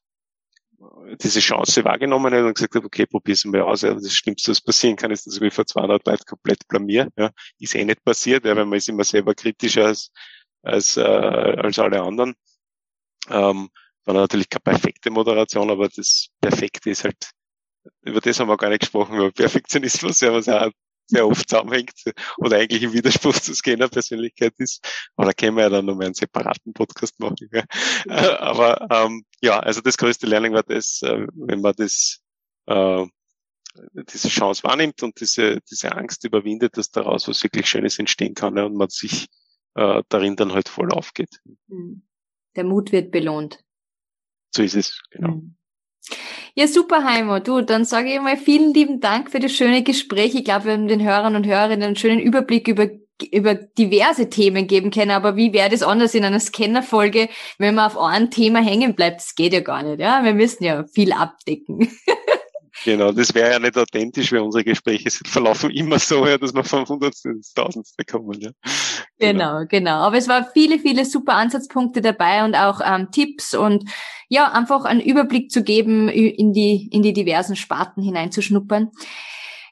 [SPEAKER 2] diese Chance wahrgenommen hätte und gesagt habe, okay, probier's mal aus. Ja, das Schlimmste, was passieren kann, ist, dass mich vor 200 Leuten komplett blamier. Ja. Ist eh nicht passiert, ja, weil man ist immer selber kritischer als, als, äh, als alle anderen. Ähm, war natürlich keine perfekte Moderation, aber das Perfekte ist halt, über das haben wir gar nicht gesprochen, über Perfektionismus, ja, was auch sehr oft zusammenhängt oder eigentlich im Widerspruch zur Scanner-Persönlichkeit ist. Aber da können wir ja dann nochmal einen separaten Podcast machen. Ja. Äh, aber ähm, ja, also das größte Learning war das, äh, wenn man das äh, diese Chance wahrnimmt und diese, diese Angst überwindet, dass daraus was wirklich Schönes entstehen kann ja, und man sich äh, darin dann halt voll aufgeht.
[SPEAKER 1] Hm. Der Mut wird belohnt.
[SPEAKER 2] So ist es, genau.
[SPEAKER 1] Mhm. Ja, super, Heimo. Du, dann sage ich mal vielen lieben Dank für das schöne Gespräch. Ich glaube, wir haben den Hörern und Hörerinnen einen schönen Überblick über über diverse Themen geben können, aber wie wäre das anders in einer Scanner-Folge, wenn man auf ein Thema hängen bleibt? Das geht ja gar nicht, ja. Wir müssen ja viel abdecken.
[SPEAKER 2] Genau, das wäre ja nicht authentisch, weil unsere Gespräche verlaufen immer so, ja, dass wir vom Hundertsten ins Tausendste kommen. Ja.
[SPEAKER 1] Genau. genau, genau. Aber es waren viele, viele super Ansatzpunkte dabei und auch ähm, Tipps und ja, einfach einen Überblick zu geben, in die, in die diversen Sparten hineinzuschnuppern.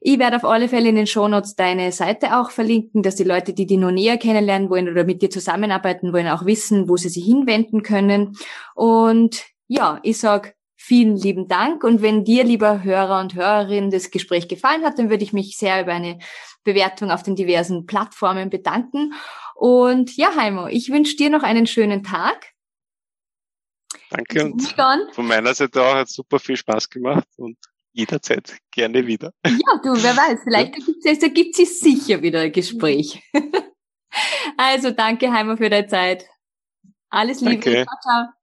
[SPEAKER 1] Ich werde auf alle Fälle in den Shownotes deine Seite auch verlinken, dass die Leute, die die noch näher kennenlernen wollen oder mit dir zusammenarbeiten wollen, auch wissen, wo sie sich hinwenden können. Und ja, ich sag vielen lieben Dank. Und wenn dir, lieber Hörer und Hörerin, das Gespräch gefallen hat, dann würde ich mich sehr über eine Bewertung auf den diversen Plattformen bedanken. Und ja, Heimo, ich wünsche dir noch einen schönen Tag.
[SPEAKER 2] Danke und von meiner Seite auch hat super viel Spaß gemacht und jederzeit gerne wieder.
[SPEAKER 1] Ja, du, wer weiß, vielleicht ergibt sich sicher wieder ein Gespräch. Also danke, Heimo, für deine Zeit. Alles Liebe.
[SPEAKER 2] Danke. Ciao, ciao.